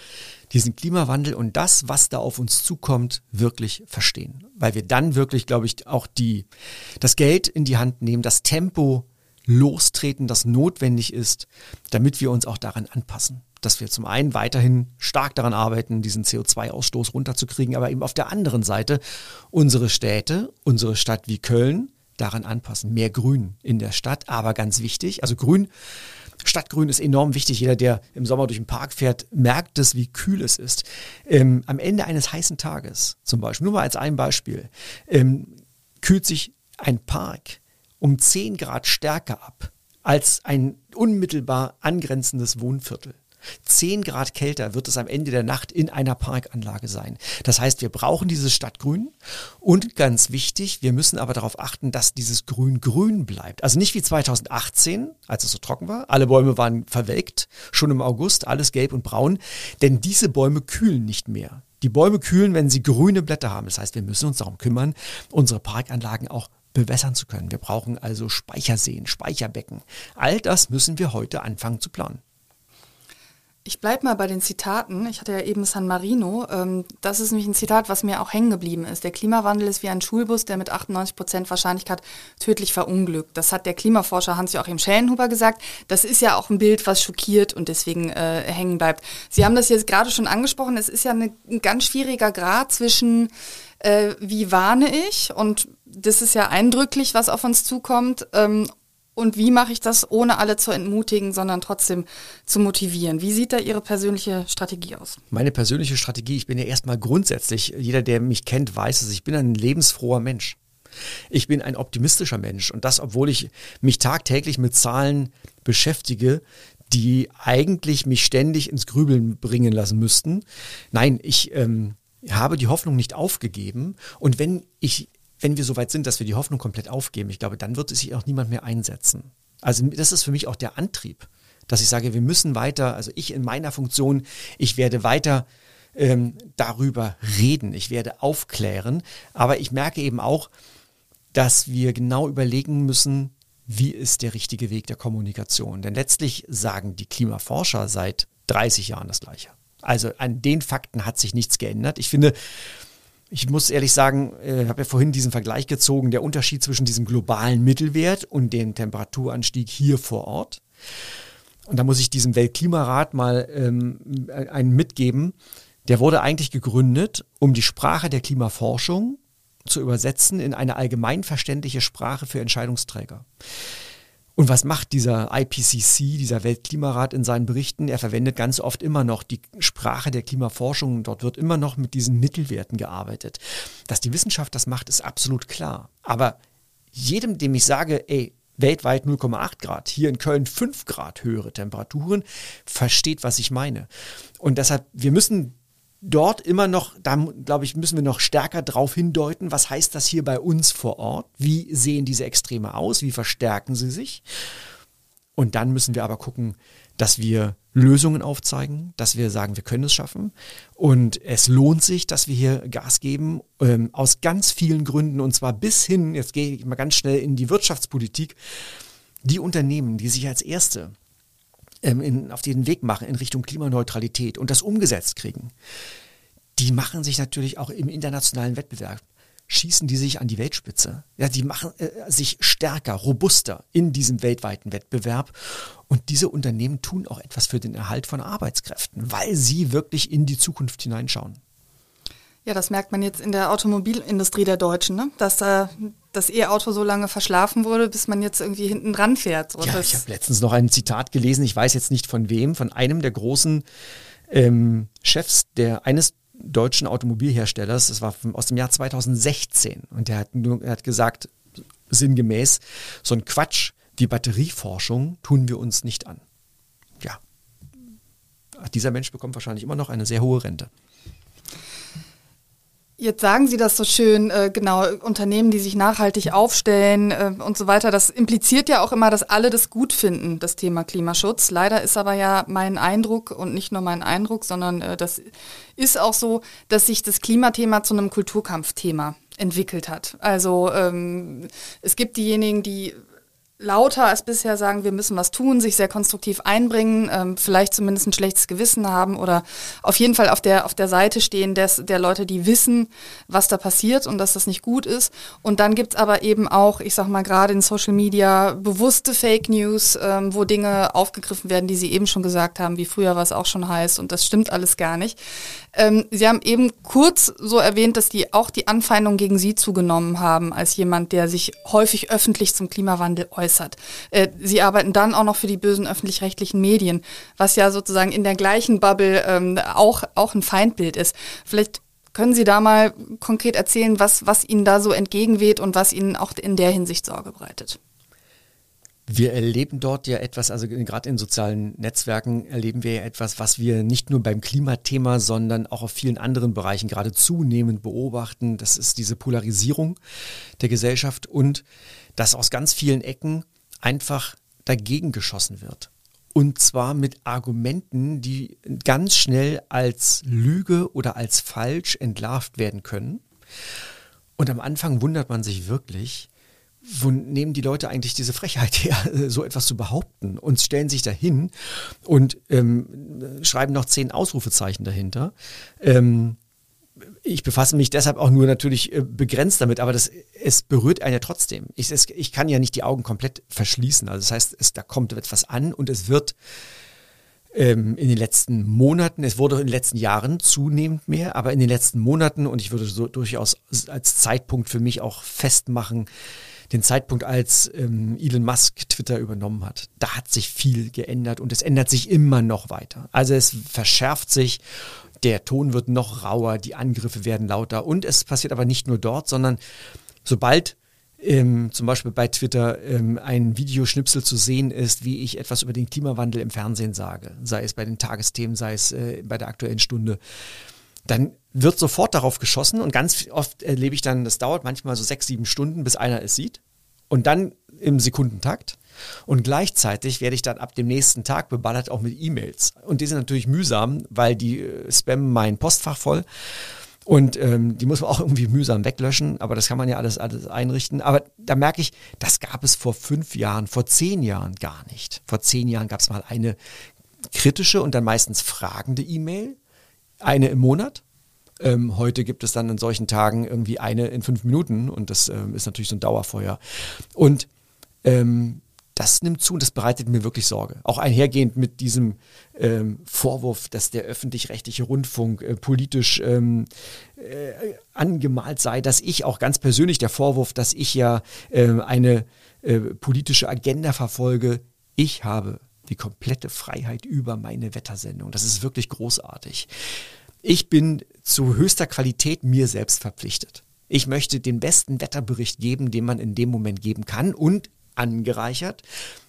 diesen Klimawandel und das, was da auf uns zukommt, wirklich verstehen. Weil wir dann wirklich, glaube ich, auch die, das Geld in die Hand nehmen, das Tempo lostreten, das notwendig ist, damit wir uns auch daran anpassen. Dass wir zum einen weiterhin stark daran arbeiten, diesen CO2-Ausstoß runterzukriegen, aber eben auf der anderen Seite unsere Städte, unsere Stadt wie Köln daran anpassen. Mehr Grün in der Stadt, aber ganz wichtig, also Grün Stadtgrün ist enorm wichtig. Jeder, der im Sommer durch den Park fährt, merkt es, wie kühl es ist. Ähm, am Ende eines heißen Tages, zum Beispiel, nur mal als ein Beispiel, ähm, kühlt sich ein Park um 10 Grad stärker ab als ein unmittelbar angrenzendes Wohnviertel. 10 Grad kälter wird es am Ende der Nacht in einer Parkanlage sein. Das heißt, wir brauchen dieses Stadtgrün und ganz wichtig, wir müssen aber darauf achten, dass dieses Grün grün bleibt. Also nicht wie 2018, als es so trocken war. Alle Bäume waren verwelkt, schon im August, alles gelb und braun, denn diese Bäume kühlen nicht mehr. Die Bäume kühlen, wenn sie grüne Blätter haben. Das heißt, wir müssen uns darum kümmern, unsere Parkanlagen auch bewässern zu können. Wir brauchen also Speicherseen, Speicherbecken. All das müssen wir heute anfangen zu planen. Ich bleibe mal bei den Zitaten. Ich hatte ja eben San Marino. Ähm, das ist nämlich ein Zitat, was mir auch hängen geblieben ist. Der Klimawandel ist wie ein Schulbus, der mit 98 Prozent Wahrscheinlichkeit tödlich verunglückt. Das hat der Klimaforscher Hans-Joachim Schellenhuber gesagt. Das ist ja auch ein Bild, was schockiert und deswegen äh, hängen bleibt. Sie haben das jetzt gerade schon angesprochen. Es ist ja eine, ein ganz schwieriger Grad zwischen, äh, wie warne ich und das ist ja eindrücklich, was auf uns zukommt, ähm, und wie mache ich das, ohne alle zu entmutigen, sondern trotzdem zu motivieren? Wie sieht da Ihre persönliche Strategie aus? Meine persönliche Strategie, ich bin ja erstmal grundsätzlich, jeder, der mich kennt, weiß es, ich bin ein lebensfroher Mensch. Ich bin ein optimistischer Mensch und das, obwohl ich mich tagtäglich mit Zahlen beschäftige, die eigentlich mich ständig ins Grübeln bringen lassen müssten. Nein, ich ähm, habe die Hoffnung nicht aufgegeben und wenn ich wenn wir so weit sind, dass wir die Hoffnung komplett aufgeben, ich glaube, dann wird es sich auch niemand mehr einsetzen. Also das ist für mich auch der Antrieb, dass ich sage, wir müssen weiter, also ich in meiner Funktion, ich werde weiter ähm, darüber reden, ich werde aufklären, aber ich merke eben auch, dass wir genau überlegen müssen, wie ist der richtige Weg der Kommunikation. Denn letztlich sagen die Klimaforscher seit 30 Jahren das Gleiche. Also an den Fakten hat sich nichts geändert. Ich finde, ich muss ehrlich sagen, ich äh, habe ja vorhin diesen Vergleich gezogen, der Unterschied zwischen diesem globalen Mittelwert und dem Temperaturanstieg hier vor Ort. Und da muss ich diesem Weltklimarat mal ähm, einen mitgeben. Der wurde eigentlich gegründet, um die Sprache der Klimaforschung zu übersetzen in eine allgemeinverständliche Sprache für Entscheidungsträger. Und was macht dieser IPCC, dieser Weltklimarat in seinen Berichten? Er verwendet ganz oft immer noch die Sprache der Klimaforschung. Dort wird immer noch mit diesen Mittelwerten gearbeitet. Dass die Wissenschaft das macht, ist absolut klar. Aber jedem, dem ich sage, ey, weltweit 0,8 Grad, hier in Köln 5 Grad höhere Temperaturen, versteht, was ich meine. Und deshalb, wir müssen dort immer noch, da glaube ich, müssen wir noch stärker darauf hindeuten, was heißt das hier bei uns vor Ort? Wie sehen diese Extreme aus? Wie verstärken sie sich? Und dann müssen wir aber gucken, dass wir Lösungen aufzeigen, dass wir sagen, wir können es schaffen. Und es lohnt sich, dass wir hier Gas geben, ähm, aus ganz vielen Gründen. Und zwar bis hin, jetzt gehe ich mal ganz schnell in die Wirtschaftspolitik, die Unternehmen, die sich als erste ähm, in, auf den Weg machen in Richtung Klimaneutralität und das umgesetzt kriegen, die machen sich natürlich auch im internationalen Wettbewerb schießen die sich an die Weltspitze. Ja, die machen äh, sich stärker, robuster in diesem weltweiten Wettbewerb. Und diese Unternehmen tun auch etwas für den Erhalt von Arbeitskräften, weil sie wirklich in die Zukunft hineinschauen. Ja, das merkt man jetzt in der Automobilindustrie der Deutschen, ne? dass da das E-Auto so lange verschlafen wurde, bis man jetzt irgendwie hinten dran fährt. Ja, ich habe letztens noch ein Zitat gelesen, ich weiß jetzt nicht von wem, von einem der großen ähm, Chefs der eines deutschen Automobilherstellers, das war aus dem Jahr 2016 und der hat, er hat gesagt, sinngemäß, so ein Quatsch wie Batterieforschung tun wir uns nicht an. Ja, dieser Mensch bekommt wahrscheinlich immer noch eine sehr hohe Rente. Jetzt sagen Sie das so schön, äh, genau, Unternehmen, die sich nachhaltig aufstellen äh, und so weiter. Das impliziert ja auch immer, dass alle das gut finden, das Thema Klimaschutz. Leider ist aber ja mein Eindruck und nicht nur mein Eindruck, sondern äh, das ist auch so, dass sich das Klimathema zu einem Kulturkampfthema entwickelt hat. Also ähm, es gibt diejenigen, die lauter als bisher sagen, wir müssen was tun, sich sehr konstruktiv einbringen, ähm, vielleicht zumindest ein schlechtes Gewissen haben oder auf jeden Fall auf der, auf der Seite stehen des, der Leute, die wissen, was da passiert und dass das nicht gut ist. Und dann gibt's aber eben auch, ich sag mal gerade in Social Media, bewusste Fake News, ähm, wo Dinge aufgegriffen werden, die Sie eben schon gesagt haben, wie früher was auch schon heißt und das stimmt alles gar nicht. Ähm, Sie haben eben kurz so erwähnt, dass die auch die Anfeindung gegen Sie zugenommen haben als jemand, der sich häufig öffentlich zum Klimawandel äußert. Äh, Sie arbeiten dann auch noch für die bösen öffentlich-rechtlichen Medien, was ja sozusagen in der gleichen Bubble ähm, auch, auch ein Feindbild ist. Vielleicht können Sie da mal konkret erzählen, was, was Ihnen da so entgegenweht und was Ihnen auch in der Hinsicht Sorge bereitet? Wir erleben dort ja etwas, also gerade in sozialen Netzwerken erleben wir ja etwas, was wir nicht nur beim Klimathema, sondern auch auf vielen anderen Bereichen gerade zunehmend beobachten. Das ist diese Polarisierung der Gesellschaft und dass aus ganz vielen Ecken einfach dagegen geschossen wird. Und zwar mit Argumenten, die ganz schnell als Lüge oder als falsch entlarvt werden können. Und am Anfang wundert man sich wirklich, wo nehmen die Leute eigentlich diese Frechheit her, [laughs] so etwas zu behaupten und stellen sich dahin und ähm, schreiben noch zehn Ausrufezeichen dahinter. Ähm, ich befasse mich deshalb auch nur natürlich äh, begrenzt damit, aber das, es berührt einen ja trotzdem. Ich, es, ich kann ja nicht die Augen komplett verschließen. Also das heißt, es, da kommt etwas an und es wird ähm, in den letzten Monaten, es wurde in den letzten Jahren zunehmend mehr, aber in den letzten Monaten, und ich würde so durchaus als Zeitpunkt für mich auch festmachen, den Zeitpunkt, als ähm, Elon Musk Twitter übernommen hat. Da hat sich viel geändert und es ändert sich immer noch weiter. Also es verschärft sich, der Ton wird noch rauer, die Angriffe werden lauter und es passiert aber nicht nur dort, sondern sobald ähm, zum Beispiel bei Twitter ähm, ein Videoschnipsel zu sehen ist, wie ich etwas über den Klimawandel im Fernsehen sage, sei es bei den Tagesthemen, sei es äh, bei der aktuellen Stunde, dann wird sofort darauf geschossen und ganz oft erlebe ich dann, das dauert manchmal so sechs, sieben Stunden, bis einer es sieht und dann im Sekundentakt. Und gleichzeitig werde ich dann ab dem nächsten Tag beballert auch mit E-Mails. Und die sind natürlich mühsam, weil die äh, spammen mein Postfach voll. Und ähm, die muss man auch [laughs] irgendwie mühsam weglöschen, aber das kann man ja alles, alles einrichten. Aber da merke ich, das gab es vor fünf Jahren, vor zehn Jahren gar nicht. Vor zehn Jahren gab es mal eine kritische und dann meistens fragende E-Mail, eine im Monat. Ähm, heute gibt es dann in solchen Tagen irgendwie eine in fünf Minuten und das ähm, ist natürlich so ein Dauerfeuer. Und ähm, das nimmt zu und das bereitet mir wirklich Sorge. Auch einhergehend mit diesem ähm, Vorwurf, dass der öffentlich-rechtliche Rundfunk äh, politisch ähm, äh, angemalt sei, dass ich auch ganz persönlich der Vorwurf, dass ich ja äh, eine politische Agenda verfolge. Ich habe die komplette Freiheit über meine Wettersendung. Das ist wirklich großartig. Ich bin zu höchster Qualität mir selbst verpflichtet. Ich möchte den besten Wetterbericht geben, den man in dem Moment geben kann und angereichert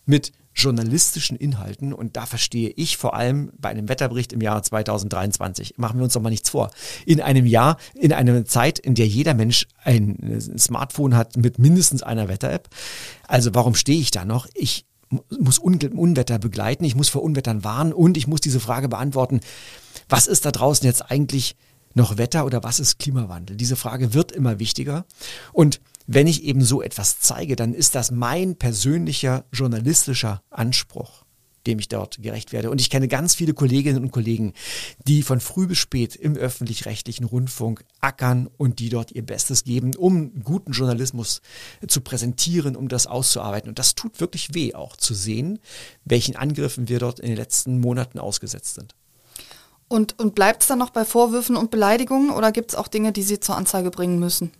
mit journalistischen Inhalten und da verstehe ich vor allem bei einem Wetterbericht im Jahre 2023, machen wir uns doch mal nichts vor, in einem Jahr, in einer Zeit, in der jeder Mensch ein Smartphone hat mit mindestens einer Wetter-App. Also warum stehe ich da noch? Ich muss Unwetter begleiten, ich muss vor Unwettern warnen und ich muss diese Frage beantworten, was ist da draußen jetzt eigentlich noch Wetter oder was ist Klimawandel? Diese Frage wird immer wichtiger. Und wenn ich eben so etwas zeige, dann ist das mein persönlicher journalistischer Anspruch dem ich dort gerecht werde. Und ich kenne ganz viele Kolleginnen und Kollegen, die von früh bis spät im öffentlich-rechtlichen Rundfunk ackern und die dort ihr Bestes geben, um guten Journalismus zu präsentieren, um das auszuarbeiten. Und das tut wirklich weh, auch zu sehen, welchen Angriffen wir dort in den letzten Monaten ausgesetzt sind. Und, und bleibt es dann noch bei Vorwürfen und Beleidigungen oder gibt es auch Dinge, die Sie zur Anzeige bringen müssen?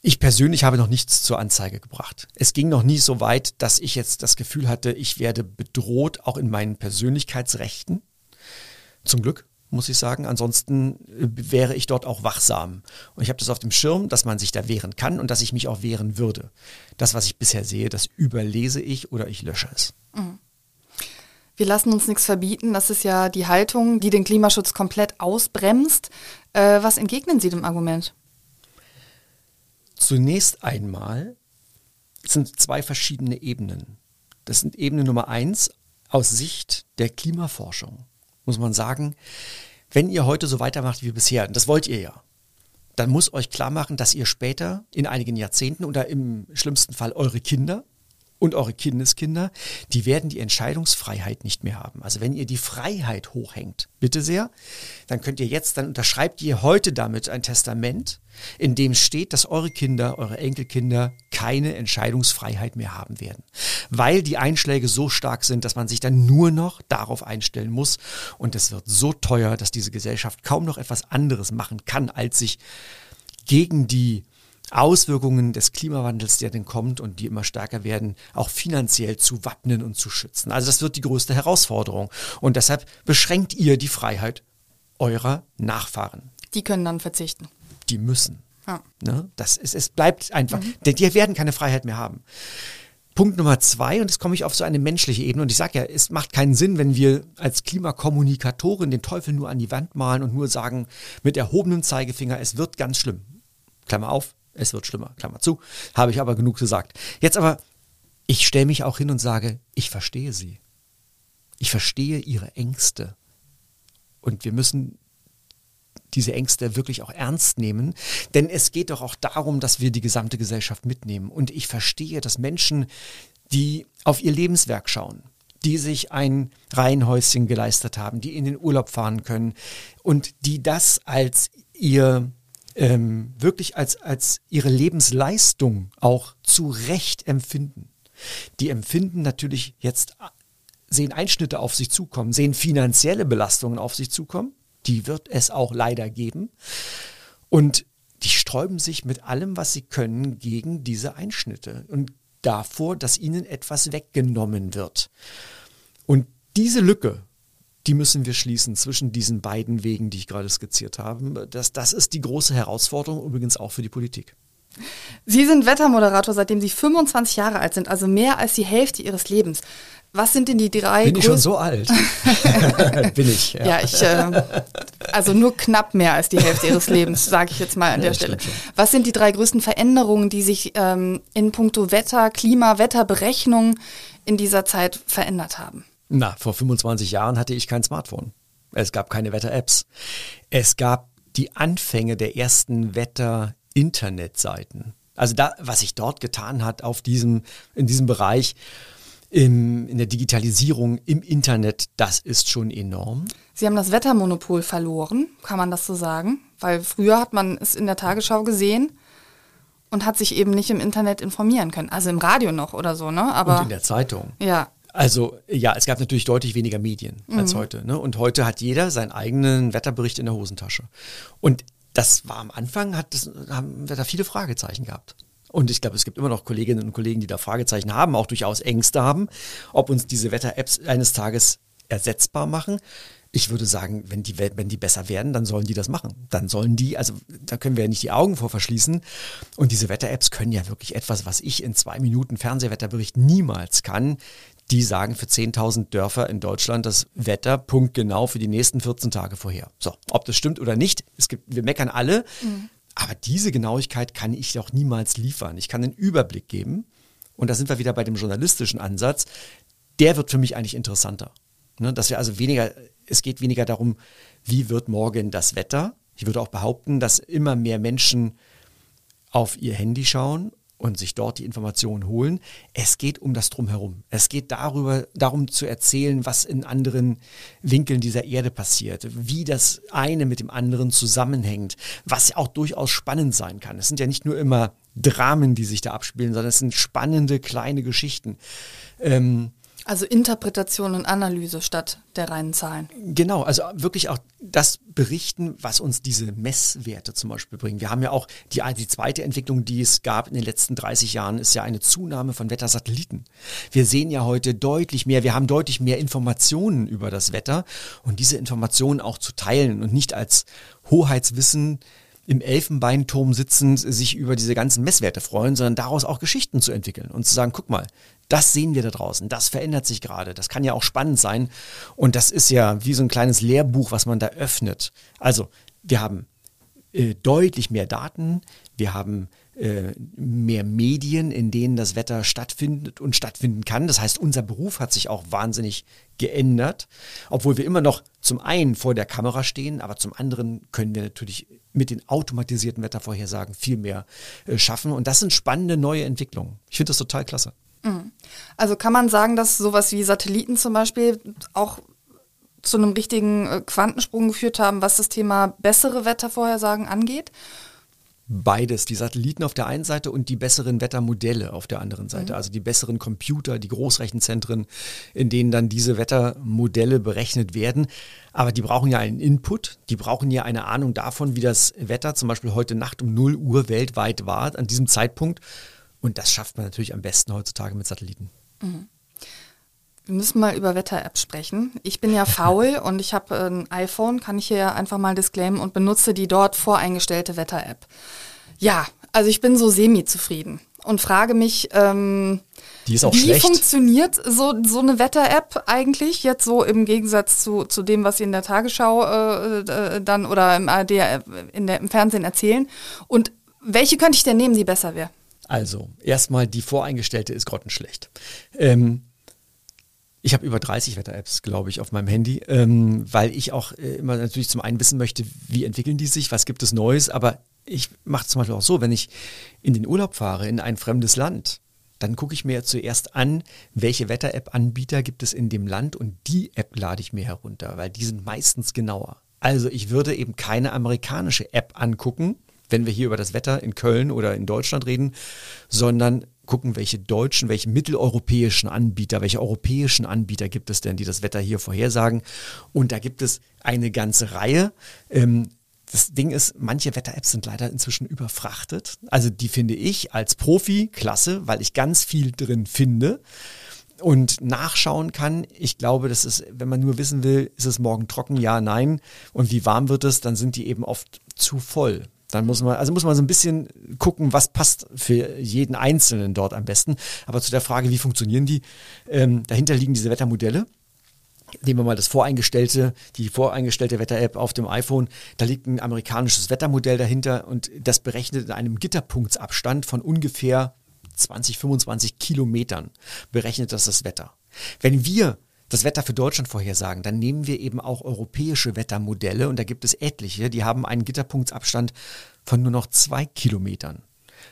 Ich persönlich habe noch nichts zur Anzeige gebracht. Es ging noch nie so weit, dass ich jetzt das Gefühl hatte, ich werde bedroht, auch in meinen Persönlichkeitsrechten. Zum Glück, muss ich sagen. Ansonsten äh, wäre ich dort auch wachsam. Und ich habe das auf dem Schirm, dass man sich da wehren kann und dass ich mich auch wehren würde. Das, was ich bisher sehe, das überlese ich oder ich lösche es. Mhm. Wir lassen uns nichts verbieten. Das ist ja die Haltung, die den Klimaschutz komplett ausbremst. Äh, was entgegnen Sie dem Argument? Zunächst einmal sind zwei verschiedene Ebenen. Das sind Ebene Nummer eins aus Sicht der Klimaforschung. Muss man sagen, wenn ihr heute so weitermacht wie bisher, das wollt ihr ja, dann muss euch klar machen, dass ihr später in einigen Jahrzehnten oder im schlimmsten Fall eure Kinder und eure Kindeskinder, die werden die Entscheidungsfreiheit nicht mehr haben. Also wenn ihr die Freiheit hochhängt, bitte sehr, dann könnt ihr jetzt, dann unterschreibt ihr heute damit ein Testament, in dem steht, dass eure Kinder, eure Enkelkinder keine Entscheidungsfreiheit mehr haben werden. Weil die Einschläge so stark sind, dass man sich dann nur noch darauf einstellen muss. Und es wird so teuer, dass diese Gesellschaft kaum noch etwas anderes machen kann, als sich gegen die Auswirkungen des Klimawandels, der denn kommt und die immer stärker werden, auch finanziell zu wappnen und zu schützen. Also das wird die größte Herausforderung. Und deshalb beschränkt ihr die Freiheit eurer Nachfahren. Die können dann verzichten. Die müssen. Ja. Ne? Das ist, es bleibt einfach, mhm. denn die werden keine Freiheit mehr haben. Punkt Nummer zwei, und jetzt komme ich auf so eine menschliche Ebene, und ich sage ja, es macht keinen Sinn, wenn wir als Klimakommunikatoren den Teufel nur an die Wand malen und nur sagen, mit erhobenem Zeigefinger, es wird ganz schlimm. Klammer auf, es wird schlimmer, Klammer zu, habe ich aber genug gesagt. Jetzt aber, ich stelle mich auch hin und sage, ich verstehe sie. Ich verstehe ihre Ängste. Und wir müssen diese Ängste wirklich auch ernst nehmen, denn es geht doch auch darum, dass wir die gesamte Gesellschaft mitnehmen. Und ich verstehe, dass Menschen, die auf ihr Lebenswerk schauen, die sich ein Reihenhäuschen geleistet haben, die in den Urlaub fahren können und die das als ihr ähm, wirklich als, als ihre Lebensleistung auch zu Recht empfinden. Die empfinden natürlich jetzt, sehen Einschnitte auf sich zukommen, sehen finanzielle Belastungen auf sich zukommen. Die wird es auch leider geben. Und die sträuben sich mit allem, was sie können, gegen diese Einschnitte und davor, dass ihnen etwas weggenommen wird. Und diese Lücke die müssen wir schließen zwischen diesen beiden Wegen, die ich gerade skizziert habe. Das, das ist die große Herausforderung, übrigens auch für die Politik. Sie sind Wettermoderator, seitdem Sie 25 Jahre alt sind, also mehr als die Hälfte Ihres Lebens. Was sind denn die drei? Bin ich schon so alt? [laughs] Bin ich. Ja, ja ich, äh, also nur knapp mehr als die Hälfte Ihres Lebens, sage ich jetzt mal an ja, der Stelle. Was sind die drei größten Veränderungen, die sich ähm, in puncto Wetter, Klima, Wetterberechnung in dieser Zeit verändert haben? Na, vor 25 Jahren hatte ich kein Smartphone. Es gab keine Wetter-Apps. Es gab die Anfänge der ersten Wetter-Internetseiten. Also da, was sich dort getan hat auf diesem, in diesem Bereich, im, in der Digitalisierung im Internet, das ist schon enorm. Sie haben das Wettermonopol verloren, kann man das so sagen? Weil früher hat man es in der Tagesschau gesehen und hat sich eben nicht im Internet informieren können. Also im Radio noch oder so, ne? Aber und in der Zeitung. Ja, also ja, es gab natürlich deutlich weniger Medien mhm. als heute. Ne? Und heute hat jeder seinen eigenen Wetterbericht in der Hosentasche. Und das war am Anfang, hat das, haben wir da viele Fragezeichen gehabt. Und ich glaube, es gibt immer noch Kolleginnen und Kollegen, die da Fragezeichen haben, auch durchaus Ängste haben, ob uns diese Wetter-Apps eines Tages ersetzbar machen. Ich würde sagen, wenn die, wenn die besser werden, dann sollen die das machen. Dann sollen die, also da können wir ja nicht die Augen vor verschließen. Und diese Wetter-Apps können ja wirklich etwas, was ich in zwei Minuten Fernsehwetterbericht niemals kann die sagen für 10.000 Dörfer in Deutschland das Wetter punktgenau für die nächsten 14 Tage vorher. So, ob das stimmt oder nicht, es gibt, wir meckern alle, mhm. aber diese Genauigkeit kann ich doch niemals liefern. Ich kann einen Überblick geben und da sind wir wieder bei dem journalistischen Ansatz, der wird für mich eigentlich interessanter. Ne, dass wir also weniger, es geht weniger darum, wie wird morgen das Wetter. Ich würde auch behaupten, dass immer mehr Menschen auf ihr Handy schauen und sich dort die Informationen holen. Es geht um das Drumherum. Es geht darüber, darum zu erzählen, was in anderen Winkeln dieser Erde passiert, wie das eine mit dem anderen zusammenhängt, was auch durchaus spannend sein kann. Es sind ja nicht nur immer Dramen, die sich da abspielen, sondern es sind spannende kleine Geschichten. Ähm, also Interpretation und Analyse statt der reinen Zahlen. Genau, also wirklich auch das berichten, was uns diese Messwerte zum Beispiel bringen. Wir haben ja auch die, die zweite Entwicklung, die es gab in den letzten 30 Jahren, ist ja eine Zunahme von Wettersatelliten. Wir sehen ja heute deutlich mehr, wir haben deutlich mehr Informationen über das Wetter und diese Informationen auch zu teilen und nicht als Hoheitswissen im Elfenbeinturm sitzend sich über diese ganzen Messwerte freuen, sondern daraus auch Geschichten zu entwickeln und zu sagen, guck mal, das sehen wir da draußen, das verändert sich gerade, das kann ja auch spannend sein und das ist ja wie so ein kleines Lehrbuch, was man da öffnet. Also wir haben äh, deutlich mehr Daten, wir haben mehr Medien, in denen das Wetter stattfindet und stattfinden kann. Das heißt, unser Beruf hat sich auch wahnsinnig geändert, obwohl wir immer noch zum einen vor der Kamera stehen, aber zum anderen können wir natürlich mit den automatisierten Wettervorhersagen viel mehr äh, schaffen. Und das sind spannende neue Entwicklungen. Ich finde das total klasse. Mhm. Also kann man sagen, dass sowas wie Satelliten zum Beispiel auch zu einem richtigen äh, Quantensprung geführt haben, was das Thema bessere Wettervorhersagen angeht? Beides, die Satelliten auf der einen Seite und die besseren Wettermodelle auf der anderen Seite. Mhm. Also die besseren Computer, die Großrechenzentren, in denen dann diese Wettermodelle berechnet werden. Aber die brauchen ja einen Input, die brauchen ja eine Ahnung davon, wie das Wetter zum Beispiel heute Nacht um 0 Uhr weltweit war, an diesem Zeitpunkt. Und das schafft man natürlich am besten heutzutage mit Satelliten. Mhm. Wir müssen mal über Wetter-Apps sprechen. Ich bin ja faul [laughs] und ich habe ein iPhone, kann ich hier einfach mal disclaimen und benutze die dort voreingestellte Wetter-App. Ja, also ich bin so semi-zufrieden und frage mich, ähm, wie schlecht. funktioniert so, so eine Wetter-App eigentlich jetzt so im Gegensatz zu, zu dem, was Sie in der Tagesschau äh, äh, dann oder im ARD, äh, in der, im Fernsehen erzählen? Und welche könnte ich denn nehmen, die besser wäre? Also, erstmal die voreingestellte ist grottenschlecht. Ähm, ich habe über 30 Wetter-Apps, glaube ich, auf meinem Handy, ähm, weil ich auch äh, immer natürlich zum einen wissen möchte, wie entwickeln die sich, was gibt es Neues, aber ich mache zum Beispiel auch so, wenn ich in den Urlaub fahre, in ein fremdes Land, dann gucke ich mir zuerst an, welche Wetter-App-Anbieter gibt es in dem Land und die App lade ich mir herunter, weil die sind meistens genauer. Also ich würde eben keine amerikanische App angucken, wenn wir hier über das Wetter in Köln oder in Deutschland reden, sondern gucken, welche deutschen, welche mitteleuropäischen Anbieter, welche europäischen Anbieter gibt es denn, die das Wetter hier vorhersagen. Und da gibt es eine ganze Reihe. Ähm, das Ding ist, manche Wetter-Apps sind leider inzwischen überfrachtet. Also die finde ich als Profi klasse, weil ich ganz viel drin finde und nachschauen kann. Ich glaube, das ist, wenn man nur wissen will, ist es morgen trocken, ja, nein. Und wie warm wird es, dann sind die eben oft zu voll. Dann muss man, also muss man so ein bisschen gucken, was passt für jeden Einzelnen dort am besten. Aber zu der Frage, wie funktionieren die? Ähm, dahinter liegen diese Wettermodelle. Nehmen wir mal das voreingestellte, die voreingestellte Wetter-App auf dem iPhone. Da liegt ein amerikanisches Wettermodell dahinter und das berechnet in einem Gitterpunktsabstand von ungefähr 20, 25 Kilometern berechnet das das Wetter. Wenn wir das Wetter für Deutschland vorhersagen, dann nehmen wir eben auch europäische Wettermodelle und da gibt es etliche, die haben einen Gitterpunktsabstand von nur noch zwei Kilometern.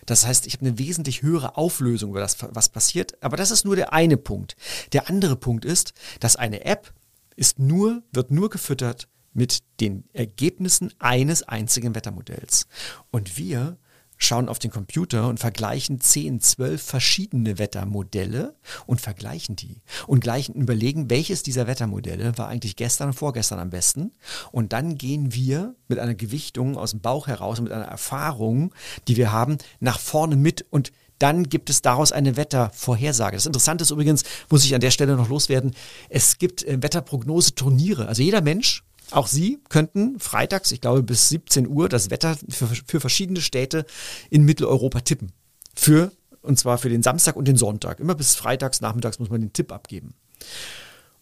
Das heißt, ich habe eine wesentlich höhere Auflösung über das, was passiert. Aber das ist nur der eine Punkt. Der andere Punkt ist, dass eine App ist nur, wird nur gefüttert mit den Ergebnissen eines einzigen Wettermodells. Und wir schauen auf den Computer und vergleichen 10, 12 verschiedene Wettermodelle und vergleichen die und gleichen überlegen, welches dieser Wettermodelle war eigentlich gestern und vorgestern am besten. Und dann gehen wir mit einer Gewichtung aus dem Bauch heraus, mit einer Erfahrung, die wir haben, nach vorne mit und dann gibt es daraus eine Wettervorhersage. Das Interessante ist übrigens, muss ich an der Stelle noch loswerden, es gibt äh, Wetterprognose-Turniere. Also jeder Mensch auch Sie könnten freitags, ich glaube bis 17 Uhr, das Wetter für, für verschiedene Städte in Mitteleuropa tippen. Für, und zwar für den Samstag und den Sonntag. Immer bis freitags, nachmittags muss man den Tipp abgeben.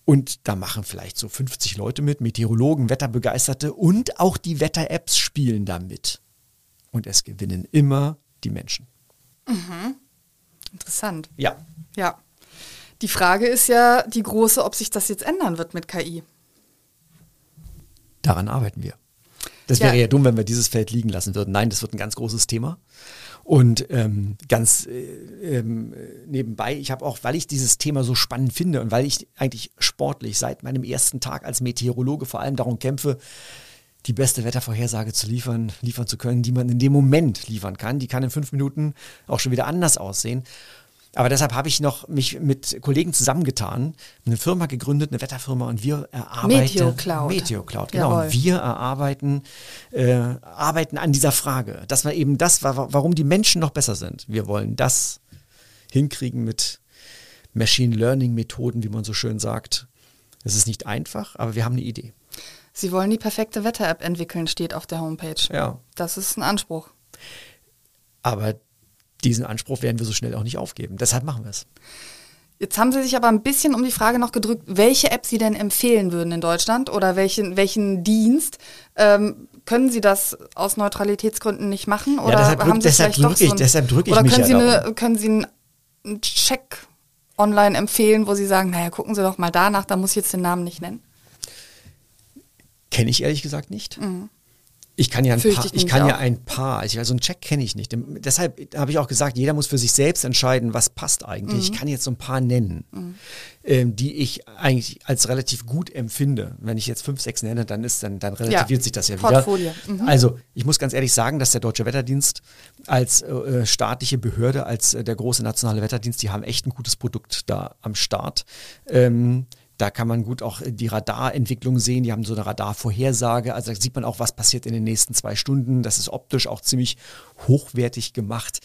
Und da machen vielleicht so 50 Leute mit, Meteorologen, Wetterbegeisterte und auch die Wetter-Apps spielen da mit. Und es gewinnen immer die Menschen. Mhm. Interessant. Ja. Ja. Die Frage ist ja die große, ob sich das jetzt ändern wird mit KI. Daran arbeiten wir. Das Ja. wäre ja dumm, wenn wir dieses Feld liegen lassen würden. Nein, das wird ein ganz großes Thema. Und ähm, ganz äh, ähm, nebenbei, ich habe auch, weil ich dieses Thema so spannend finde und weil ich eigentlich sportlich seit meinem ersten Tag als Meteorologe vor allem darum kämpfe, die beste Wettervorhersage zu liefern, liefern zu können, die man in dem Moment liefern kann. Die kann in fünf Minuten auch schon wieder anders aussehen. Aber deshalb habe ich noch mich mit Kollegen zusammengetan, eine Firma gegründet, eine Wetterfirma und wir erarbeiten Meteocloud. Meteocloud, genau. Jawohl. Und wir erarbeiten, äh, arbeiten an dieser Frage, dass wir eben das, wa- warum die Menschen noch besser sind. Wir wollen das hinkriegen mit Machine Learning Methoden, wie man so schön sagt. Es ist nicht einfach, aber wir haben eine Idee. Sie wollen die perfekte Wetter-App entwickeln, steht auf der Homepage. Ja. Das ist ein Anspruch. Aber diesen Anspruch werden wir so schnell auch nicht aufgeben. Deshalb machen wir es. Jetzt haben Sie sich aber ein bisschen um die Frage noch gedrückt, welche App Sie denn empfehlen würden in Deutschland oder welchen, welchen Dienst. Ähm, können Sie das aus Neutralitätsgründen nicht machen? Oder deshalb drück- haben Sie deshalb vielleicht doch drücke ich- so ein, deshalb drücke ich Oder mich können, ja Sie eine, darum. können Sie einen, einen Check online empfehlen, wo Sie sagen, naja, gucken Sie doch mal danach, da muss ich jetzt den Namen nicht nennen. Kenne ich ehrlich gesagt nicht. Ich kann ja ein Mhm. Fürchte paar, ich ich kann ja auch. ein paar, also so einen Check kenne ich nicht. Deshalb habe ich auch gesagt, jeder muss für sich selbst entscheiden, was passt eigentlich. Mhm. Ich kann jetzt so ein paar nennen, ähm, die ich eigentlich als relativ gut empfinde. Wenn ich jetzt fünf, sechs nenne, dann ist dann, dann relativiert Ja, sich das ja wieder. Portfolio. Mhm. Also ich muss ganz ehrlich sagen, dass der Deutsche Wetterdienst als äh, staatliche Behörde, als äh, der große nationale Wetterdienst, die haben echt ein gutes Produkt da am Start. Ähm, da kann man gut auch die Radarentwicklung sehen. Die haben so eine Radarvorhersage. Also da sieht man auch, was passiert in den nächsten zwei Stunden. Das ist optisch auch ziemlich hochwertig gemacht.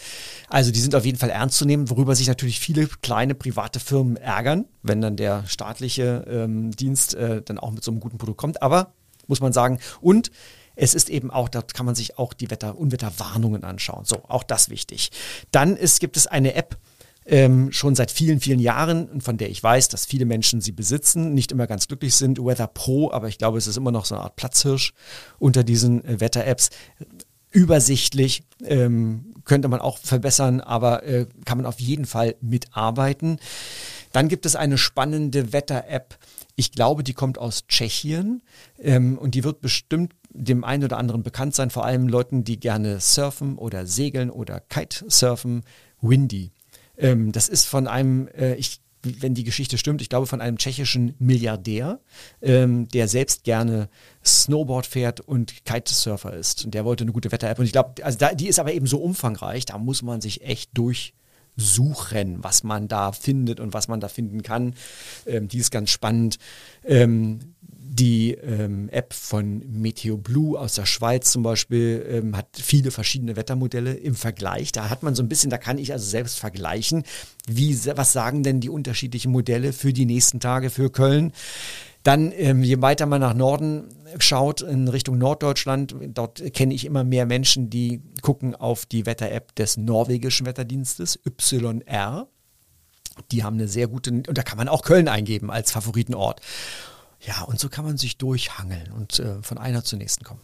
Also die sind auf jeden Fall ernst zu nehmen, worüber sich natürlich viele kleine private Firmen ärgern, wenn dann der staatliche ähm, Dienst äh, dann auch mit so einem guten Produkt kommt. Aber muss man sagen, und es ist eben auch, dort kann man sich auch die Wetter, Unwetterwarnungen anschauen. So, auch das wichtig. Dann ist, gibt es eine App, ähm, schon seit vielen, vielen Jahren, von der ich weiß, dass viele Menschen sie besitzen, nicht immer ganz glücklich sind, Weather Pro, aber ich glaube, es ist immer noch so eine Art Platzhirsch unter diesen äh, Wetter-Apps. Übersichtlich, ähm, könnte man auch verbessern, aber äh, kann man auf jeden Fall mitarbeiten. Dann gibt es eine spannende Wetter-App. Ich glaube, die kommt aus Tschechien ähm, und die wird bestimmt dem einen oder anderen bekannt sein, vor allem Leuten, die gerne surfen oder segeln oder Kitesurfen. Windy. Ähm, das ist von einem, äh, ich, wenn die Geschichte stimmt, ich glaube von einem tschechischen Milliardär, ähm, der selbst gerne Snowboard fährt und Kitesurfer ist. Und der wollte eine gute Wetter-App. Und ich glaube, also die ist aber eben so umfangreich, da muss man sich echt durchsuchen, was man da findet und was man da finden kann. Ähm, die ist ganz spannend. Ähm, die ähm, App von Meteo Blue aus der Schweiz zum Beispiel ähm, hat viele verschiedene Wettermodelle im Vergleich. Da hat man so ein bisschen, da kann ich also selbst vergleichen, wie, was sagen denn die unterschiedlichen Modelle für die nächsten Tage für Köln. Dann, ähm, je weiter man nach Norden schaut, in Richtung Norddeutschland, dort kenne ich immer mehr Menschen, die gucken auf die Wetter-App des norwegischen Wetterdienstes, YR. Die haben eine sehr gute, und da kann man auch Köln eingeben als Favoritenort. Ja, und so kann man sich durchhangeln und äh, von einer zur nächsten kommen.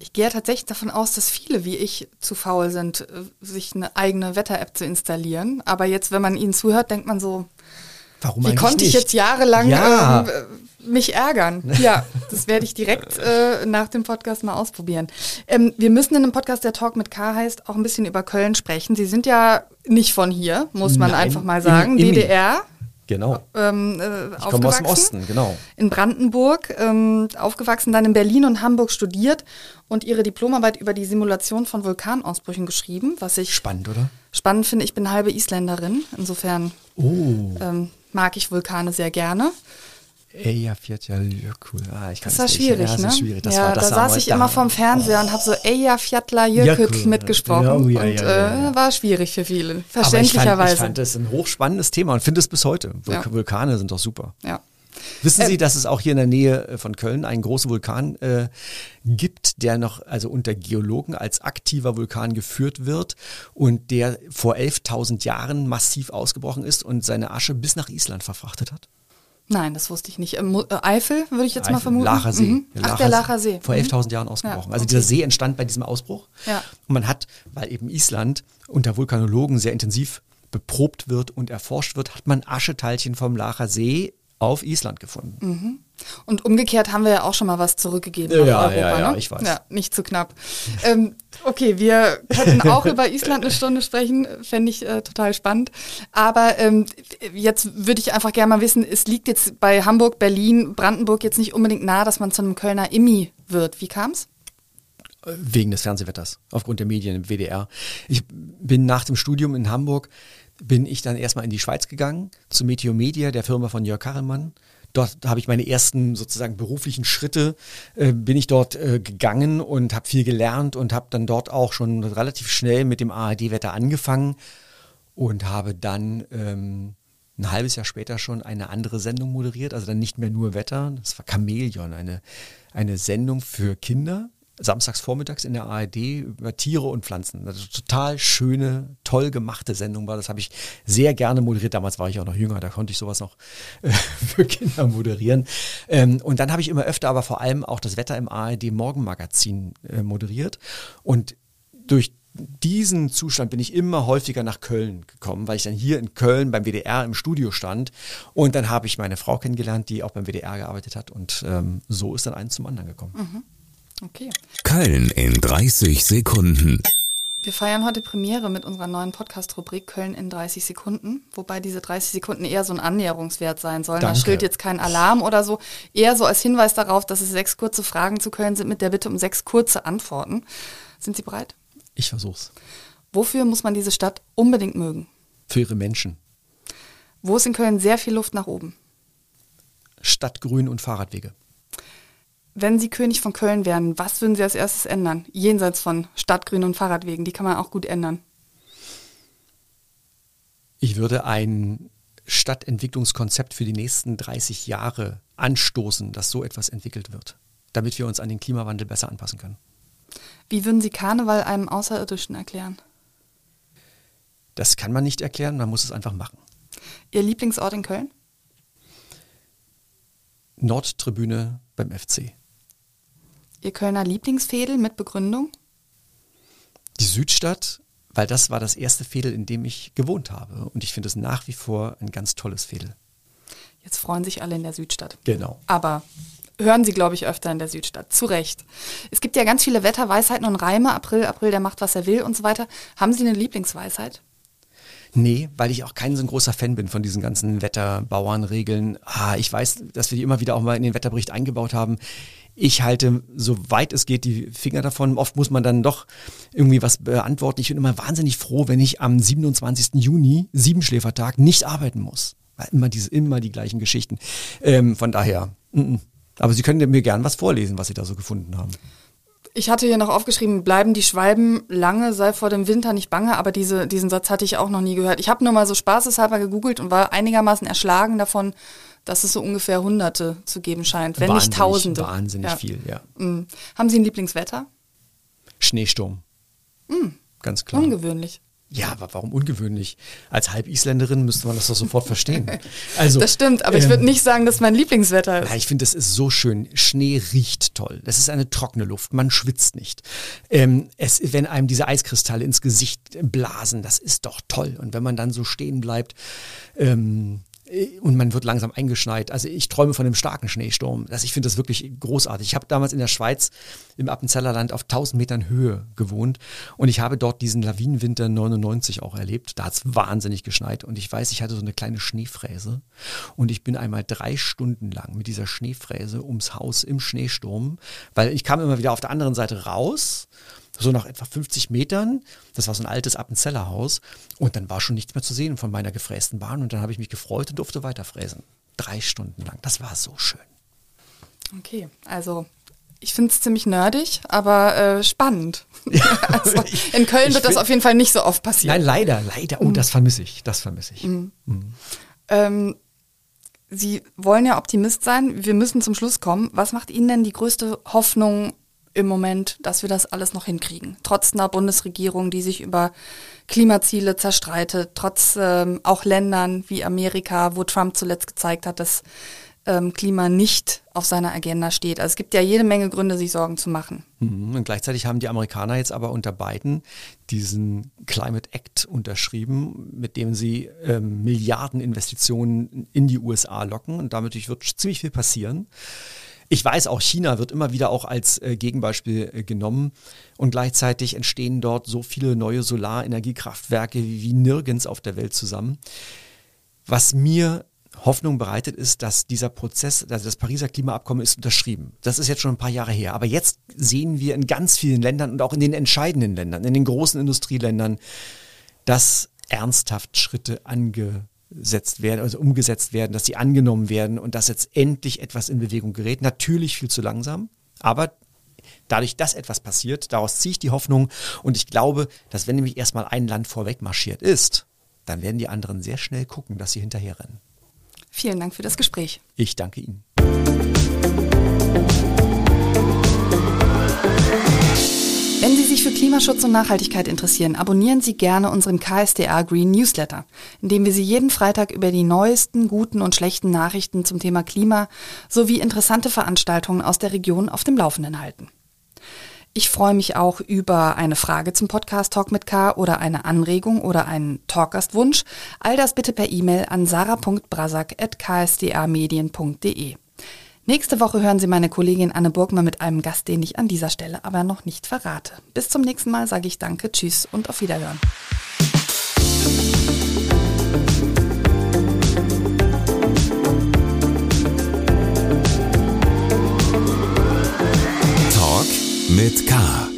Ich gehe ja tatsächlich davon aus, dass viele wie ich zu faul sind, äh, sich eine eigene Wetter-App zu installieren. Aber jetzt, wenn man ihnen zuhört, denkt man so, Warum wie konnte ich nicht? jetzt jahrelang Ja. ähm, äh, mich ärgern? Ja, das werde ich direkt äh, nach dem Podcast mal ausprobieren. Ähm, wir müssen in einem Podcast, der Talk mit K heißt, auch ein bisschen über Köln sprechen. Sie sind ja nicht von hier, muss man Nein, einfach mal im- sagen. im- DDR. Genau. Ähm, äh, Ich komme aus dem Osten, genau. in Brandenburg ähm, aufgewachsen, dann in Berlin und Hamburg studiert und ihre Diplomarbeit über die Simulation von Vulkanausbrüchen geschrieben, was ich Spannend, oder? spannend finde. Ich bin halbe Isländerin, insofern Oh. ähm, mag ich Vulkane sehr gerne. Eyjafjallajökull. Ah, ich kann Das war schwierig, ja, das ne? ist schwierig. Das ja, war, das da saß ich da. immer vorm Fernseher und habe so Eyjafjallajökull Jökull. mitgesprochen Ja, oh, ja, und ja, ja, ja. Äh, war schwierig für viele, Aber ich fand, verständlicherweise. ich fand das ein hochspannendes Thema und finde es bis heute. Vul Ja. Vulkane sind doch super. ja. Wissen Ähm, Sie, dass es auch hier in der Nähe äh, von Köln einen großen Vulkan äh, gibt, der noch also unter Geologen als aktiver Vulkan geführt wird und der vor 11.000 Jahren massiv ausgebrochen ist und seine Asche bis nach Island verfrachtet hat? Nein, das wusste ich nicht. Mu- äh, Eifel würde ich jetzt mal Eifel, vermuten. Lacher See. Mhm. Ach, der Lacher See. Vor Mhm. 11.000 Jahren ausgebrochen. Ja, Also okay. dieser See entstand bei diesem Ausbruch. Ja. Und man hat, weil eben Island unter Vulkanologen sehr intensiv beprobt wird und erforscht wird, hat man Ascheteilchen vom Lacher See auf Island gefunden. Mhm. Und umgekehrt haben wir ja auch schon mal was zurückgegeben Ja, nach Europa, ja, ja, ne? ich weiß. Ja, nicht zu knapp. ähm, okay, wir könnten [laughs] auch über Island eine Stunde sprechen, fände ich äh, total spannend. Aber ähm, jetzt würde ich einfach gerne mal wissen, es liegt jetzt bei Hamburg, Berlin, Brandenburg jetzt nicht unbedingt nahe, dass man zu einem Kölner Immi wird. Wie kam's? Wegen des Fernsehwetters, aufgrund der Medien im WDR. Ich bin nach dem Studium in Hamburg, bin ich dann erstmal in die Schweiz gegangen, zu Meteo Media, der Firma von Jörg Karremann. Dort habe ich meine ersten sozusagen beruflichen Schritte, äh, bin ich dort äh, gegangen und habe viel gelernt und habe dann dort auch schon relativ schnell mit dem ARD-Wetter angefangen und habe dann ähm, ein halbes Jahr später schon eine andere Sendung moderiert, also dann nicht mehr nur Wetter, das war Chamäleon, eine, eine Sendung für Kinder, samstags vormittags in der ARD über Tiere und Pflanzen. Also total schöne, toll gemachte Sendung war. Das habe ich sehr gerne moderiert. Damals war ich auch noch jünger, da konnte ich sowas noch [laughs] äh, für Kinder moderieren. Ähm, und dann habe ich immer öfter, aber vor allem auch das Wetter im ARD Morgenmagazin äh, moderiert. Und durch diesen Zustand bin ich immer häufiger nach Köln gekommen, weil ich dann hier in Köln beim WDR im Studio stand und dann habe ich meine Frau kennengelernt, die auch beim WDR gearbeitet hat und ähm, so ist dann eins zum anderen gekommen. Okay. Köln in 30 Sekunden. Wir feiern heute Premiere mit unserer neuen Podcast-Rubrik Köln in 30 Sekunden, wobei diese 30 Sekunden eher so ein Annäherungswert sein sollen. Da Danke. stellt jetzt kein Alarm oder so, eher so als Hinweis darauf, dass es sechs kurze Fragen zu Köln sind mit der Bitte um sechs kurze Antworten. Sind Sie bereit? Ich versuch's. Wofür muss man diese Stadt unbedingt mögen? Für ihre Menschen. Wo ist in Köln sehr viel Luft nach oben? Stadtgrün und Fahrradwege. Wenn Sie König von Köln wären, was würden Sie als erstes ändern? Jenseits von Stadtgrün und Fahrradwegen, die kann man auch gut ändern. Ich würde ein Stadtentwicklungskonzept für die nächsten 30 Jahre anstoßen, dass so etwas entwickelt wird, damit wir uns an den Klimawandel besser anpassen können. Wie würden Sie Karneval einem Außerirdischen erklären? Das kann man nicht erklären, man muss es einfach machen. Ihr Lieblingsort in Köln? Nordtribüne beim FC. Ihr Kölner Lieblingsfädel mit Begründung? Die Südstadt, weil das war das erste Fädel, in dem ich gewohnt habe. Und ich finde es nach wie vor ein ganz tolles Fädel. Jetzt freuen sich alle in der Südstadt. Genau. Aber hören Sie, glaube ich, öfter in der Südstadt. Zu Recht. Es gibt ja ganz viele Wetterweisheiten und Reime. April, April, der macht, was er will und so weiter. Haben Sie eine Lieblingsweisheit? Nee, weil ich auch kein so ein großer Fan bin von diesen ganzen Wetterbauernregeln. Ah, ich weiß, dass wir die immer wieder auch mal in den Wetterbericht eingebaut haben. Ich halte, soweit es geht, die Finger davon. Oft muss man dann doch irgendwie was beantworten. Ich bin immer wahnsinnig froh, wenn ich am 27. Juni, Siebenschläfertag, nicht arbeiten muss. Weil immer diese, immer die gleichen Geschichten. Ähm, von daher, mm, mm. aber Sie können mir gern was vorlesen, was Sie da so gefunden haben. Ich hatte hier noch aufgeschrieben, bleiben die Schwalben lange, sei vor dem Winter nicht bange, aber diese, diesen Satz hatte ich auch noch nie gehört. Ich habe nur mal so spaßeshalber gegoogelt und war einigermaßen erschlagen davon, dass es so ungefähr Hunderte zu geben scheint, wenn wahnsinnig, nicht Tausende. Wahnsinnig Ja. viel, ja. Mm. Haben Sie ein Lieblingswetter? Schneesturm. Ganz klar. Ungewöhnlich. Ja, aber warum ungewöhnlich? Als Halbisländerin müsste man das doch sofort verstehen. [laughs] Also, Das stimmt, aber ich ähm, würde nicht sagen, dass mein Lieblingswetter ist. Ja, ich finde, das ist so schön. Schnee riecht toll. Das ist eine trockene Luft. Man schwitzt nicht. Ähm, es, wenn einem diese Eiskristalle ins Gesicht blasen, das ist doch toll. Und wenn man dann so stehen bleibt ähm, und man wird langsam eingeschneit. Also ich träume von einem starken Schneesturm. Das, ich finde das wirklich großartig. Ich habe damals in der Schweiz im Appenzellerland auf 1000 Metern Höhe gewohnt und ich habe dort diesen Lawinenwinter 99 auch erlebt. Da hat es wahnsinnig geschneit und ich weiß, ich hatte so eine kleine Schneefräse und ich bin einmal drei Stunden lang mit dieser Schneefräse ums Haus im Schneesturm, weil ich kam immer wieder auf der anderen Seite raus so nach etwa 50 Metern. Das war so ein altes Appenzellerhaus. Und dann war schon nichts mehr zu sehen von meiner gefrästen Bahn. Und dann habe ich mich gefreut und durfte weiterfräsen. Drei Stunden lang. Das war so schön. Okay, also ich finde es ziemlich nerdig, aber äh, spannend. [laughs] [laughs] also, in Köln wird das auf jeden Fall nicht so oft passieren. Nein, leider, leider. Oh, das vermisse ich. Das vermisse ich. Ähm, Sie wollen ja Optimist sein. Wir müssen zum Schluss kommen. Was macht Ihnen denn die größte Hoffnung im Moment, dass wir das alles noch hinkriegen? Trotz einer Bundesregierung, die sich über Klimaziele zerstreitet, trotz ähm, auch Ländern wie Amerika, wo Trump zuletzt gezeigt hat, dass ähm, Klima nicht auf seiner Agenda steht. Also es gibt ja jede Menge Gründe, sich Sorgen zu machen. Mhm. Und gleichzeitig haben die Amerikaner jetzt aber unter Biden diesen Climate Act unterschrieben, mit dem sie ähm, Milliarden Investitionen in die USA locken. Und damit wird ziemlich viel passieren. Ich weiß, auch China wird immer wieder auch als äh, Gegenbeispiel äh, genommen und gleichzeitig entstehen dort so viele neue Solarenergiekraftwerke wie nirgends auf der Welt zusammen. Was mir Hoffnung bereitet ist, dass dieser Prozess, also das Pariser Klimaabkommen ist unterschrieben. Das ist jetzt schon ein paar Jahre her. Aber jetzt sehen wir in ganz vielen Ländern und auch in den entscheidenden Ländern, in den großen Industrieländern, dass ernsthaft Schritte ange umgesetzt werden, also umgesetzt werden, dass sie angenommen werden und dass jetzt endlich etwas in Bewegung gerät. Natürlich viel zu langsam, aber dadurch, dass etwas passiert, daraus ziehe ich die Hoffnung und ich glaube, dass wenn nämlich erstmal ein Land vorweg marschiert ist, dann werden die anderen sehr schnell gucken, dass sie hinterherrennen. Vielen Dank für das Gespräch. Ich danke Ihnen. Klimaschutz und Nachhaltigkeit interessieren, abonnieren Sie gerne unseren KSDA Green Newsletter, in dem wir Sie jeden Freitag über die neuesten guten und schlechten Nachrichten zum Thema Klima sowie interessante Veranstaltungen aus der Region auf dem Laufenden halten. Ich freue mich auch über eine Frage zum Podcast Talk mit K oder eine Anregung oder einen Talkgastwunsch. All das bitte per E-Mail an sarah.brasak.ksdamedien.de. Nächste Woche hören Sie meine Kollegin Anne Burgmann mit einem Gast, den ich an dieser Stelle aber noch nicht verrate. Bis zum nächsten Mal sage ich danke, tschüss und auf Wiederhören. Talk mit K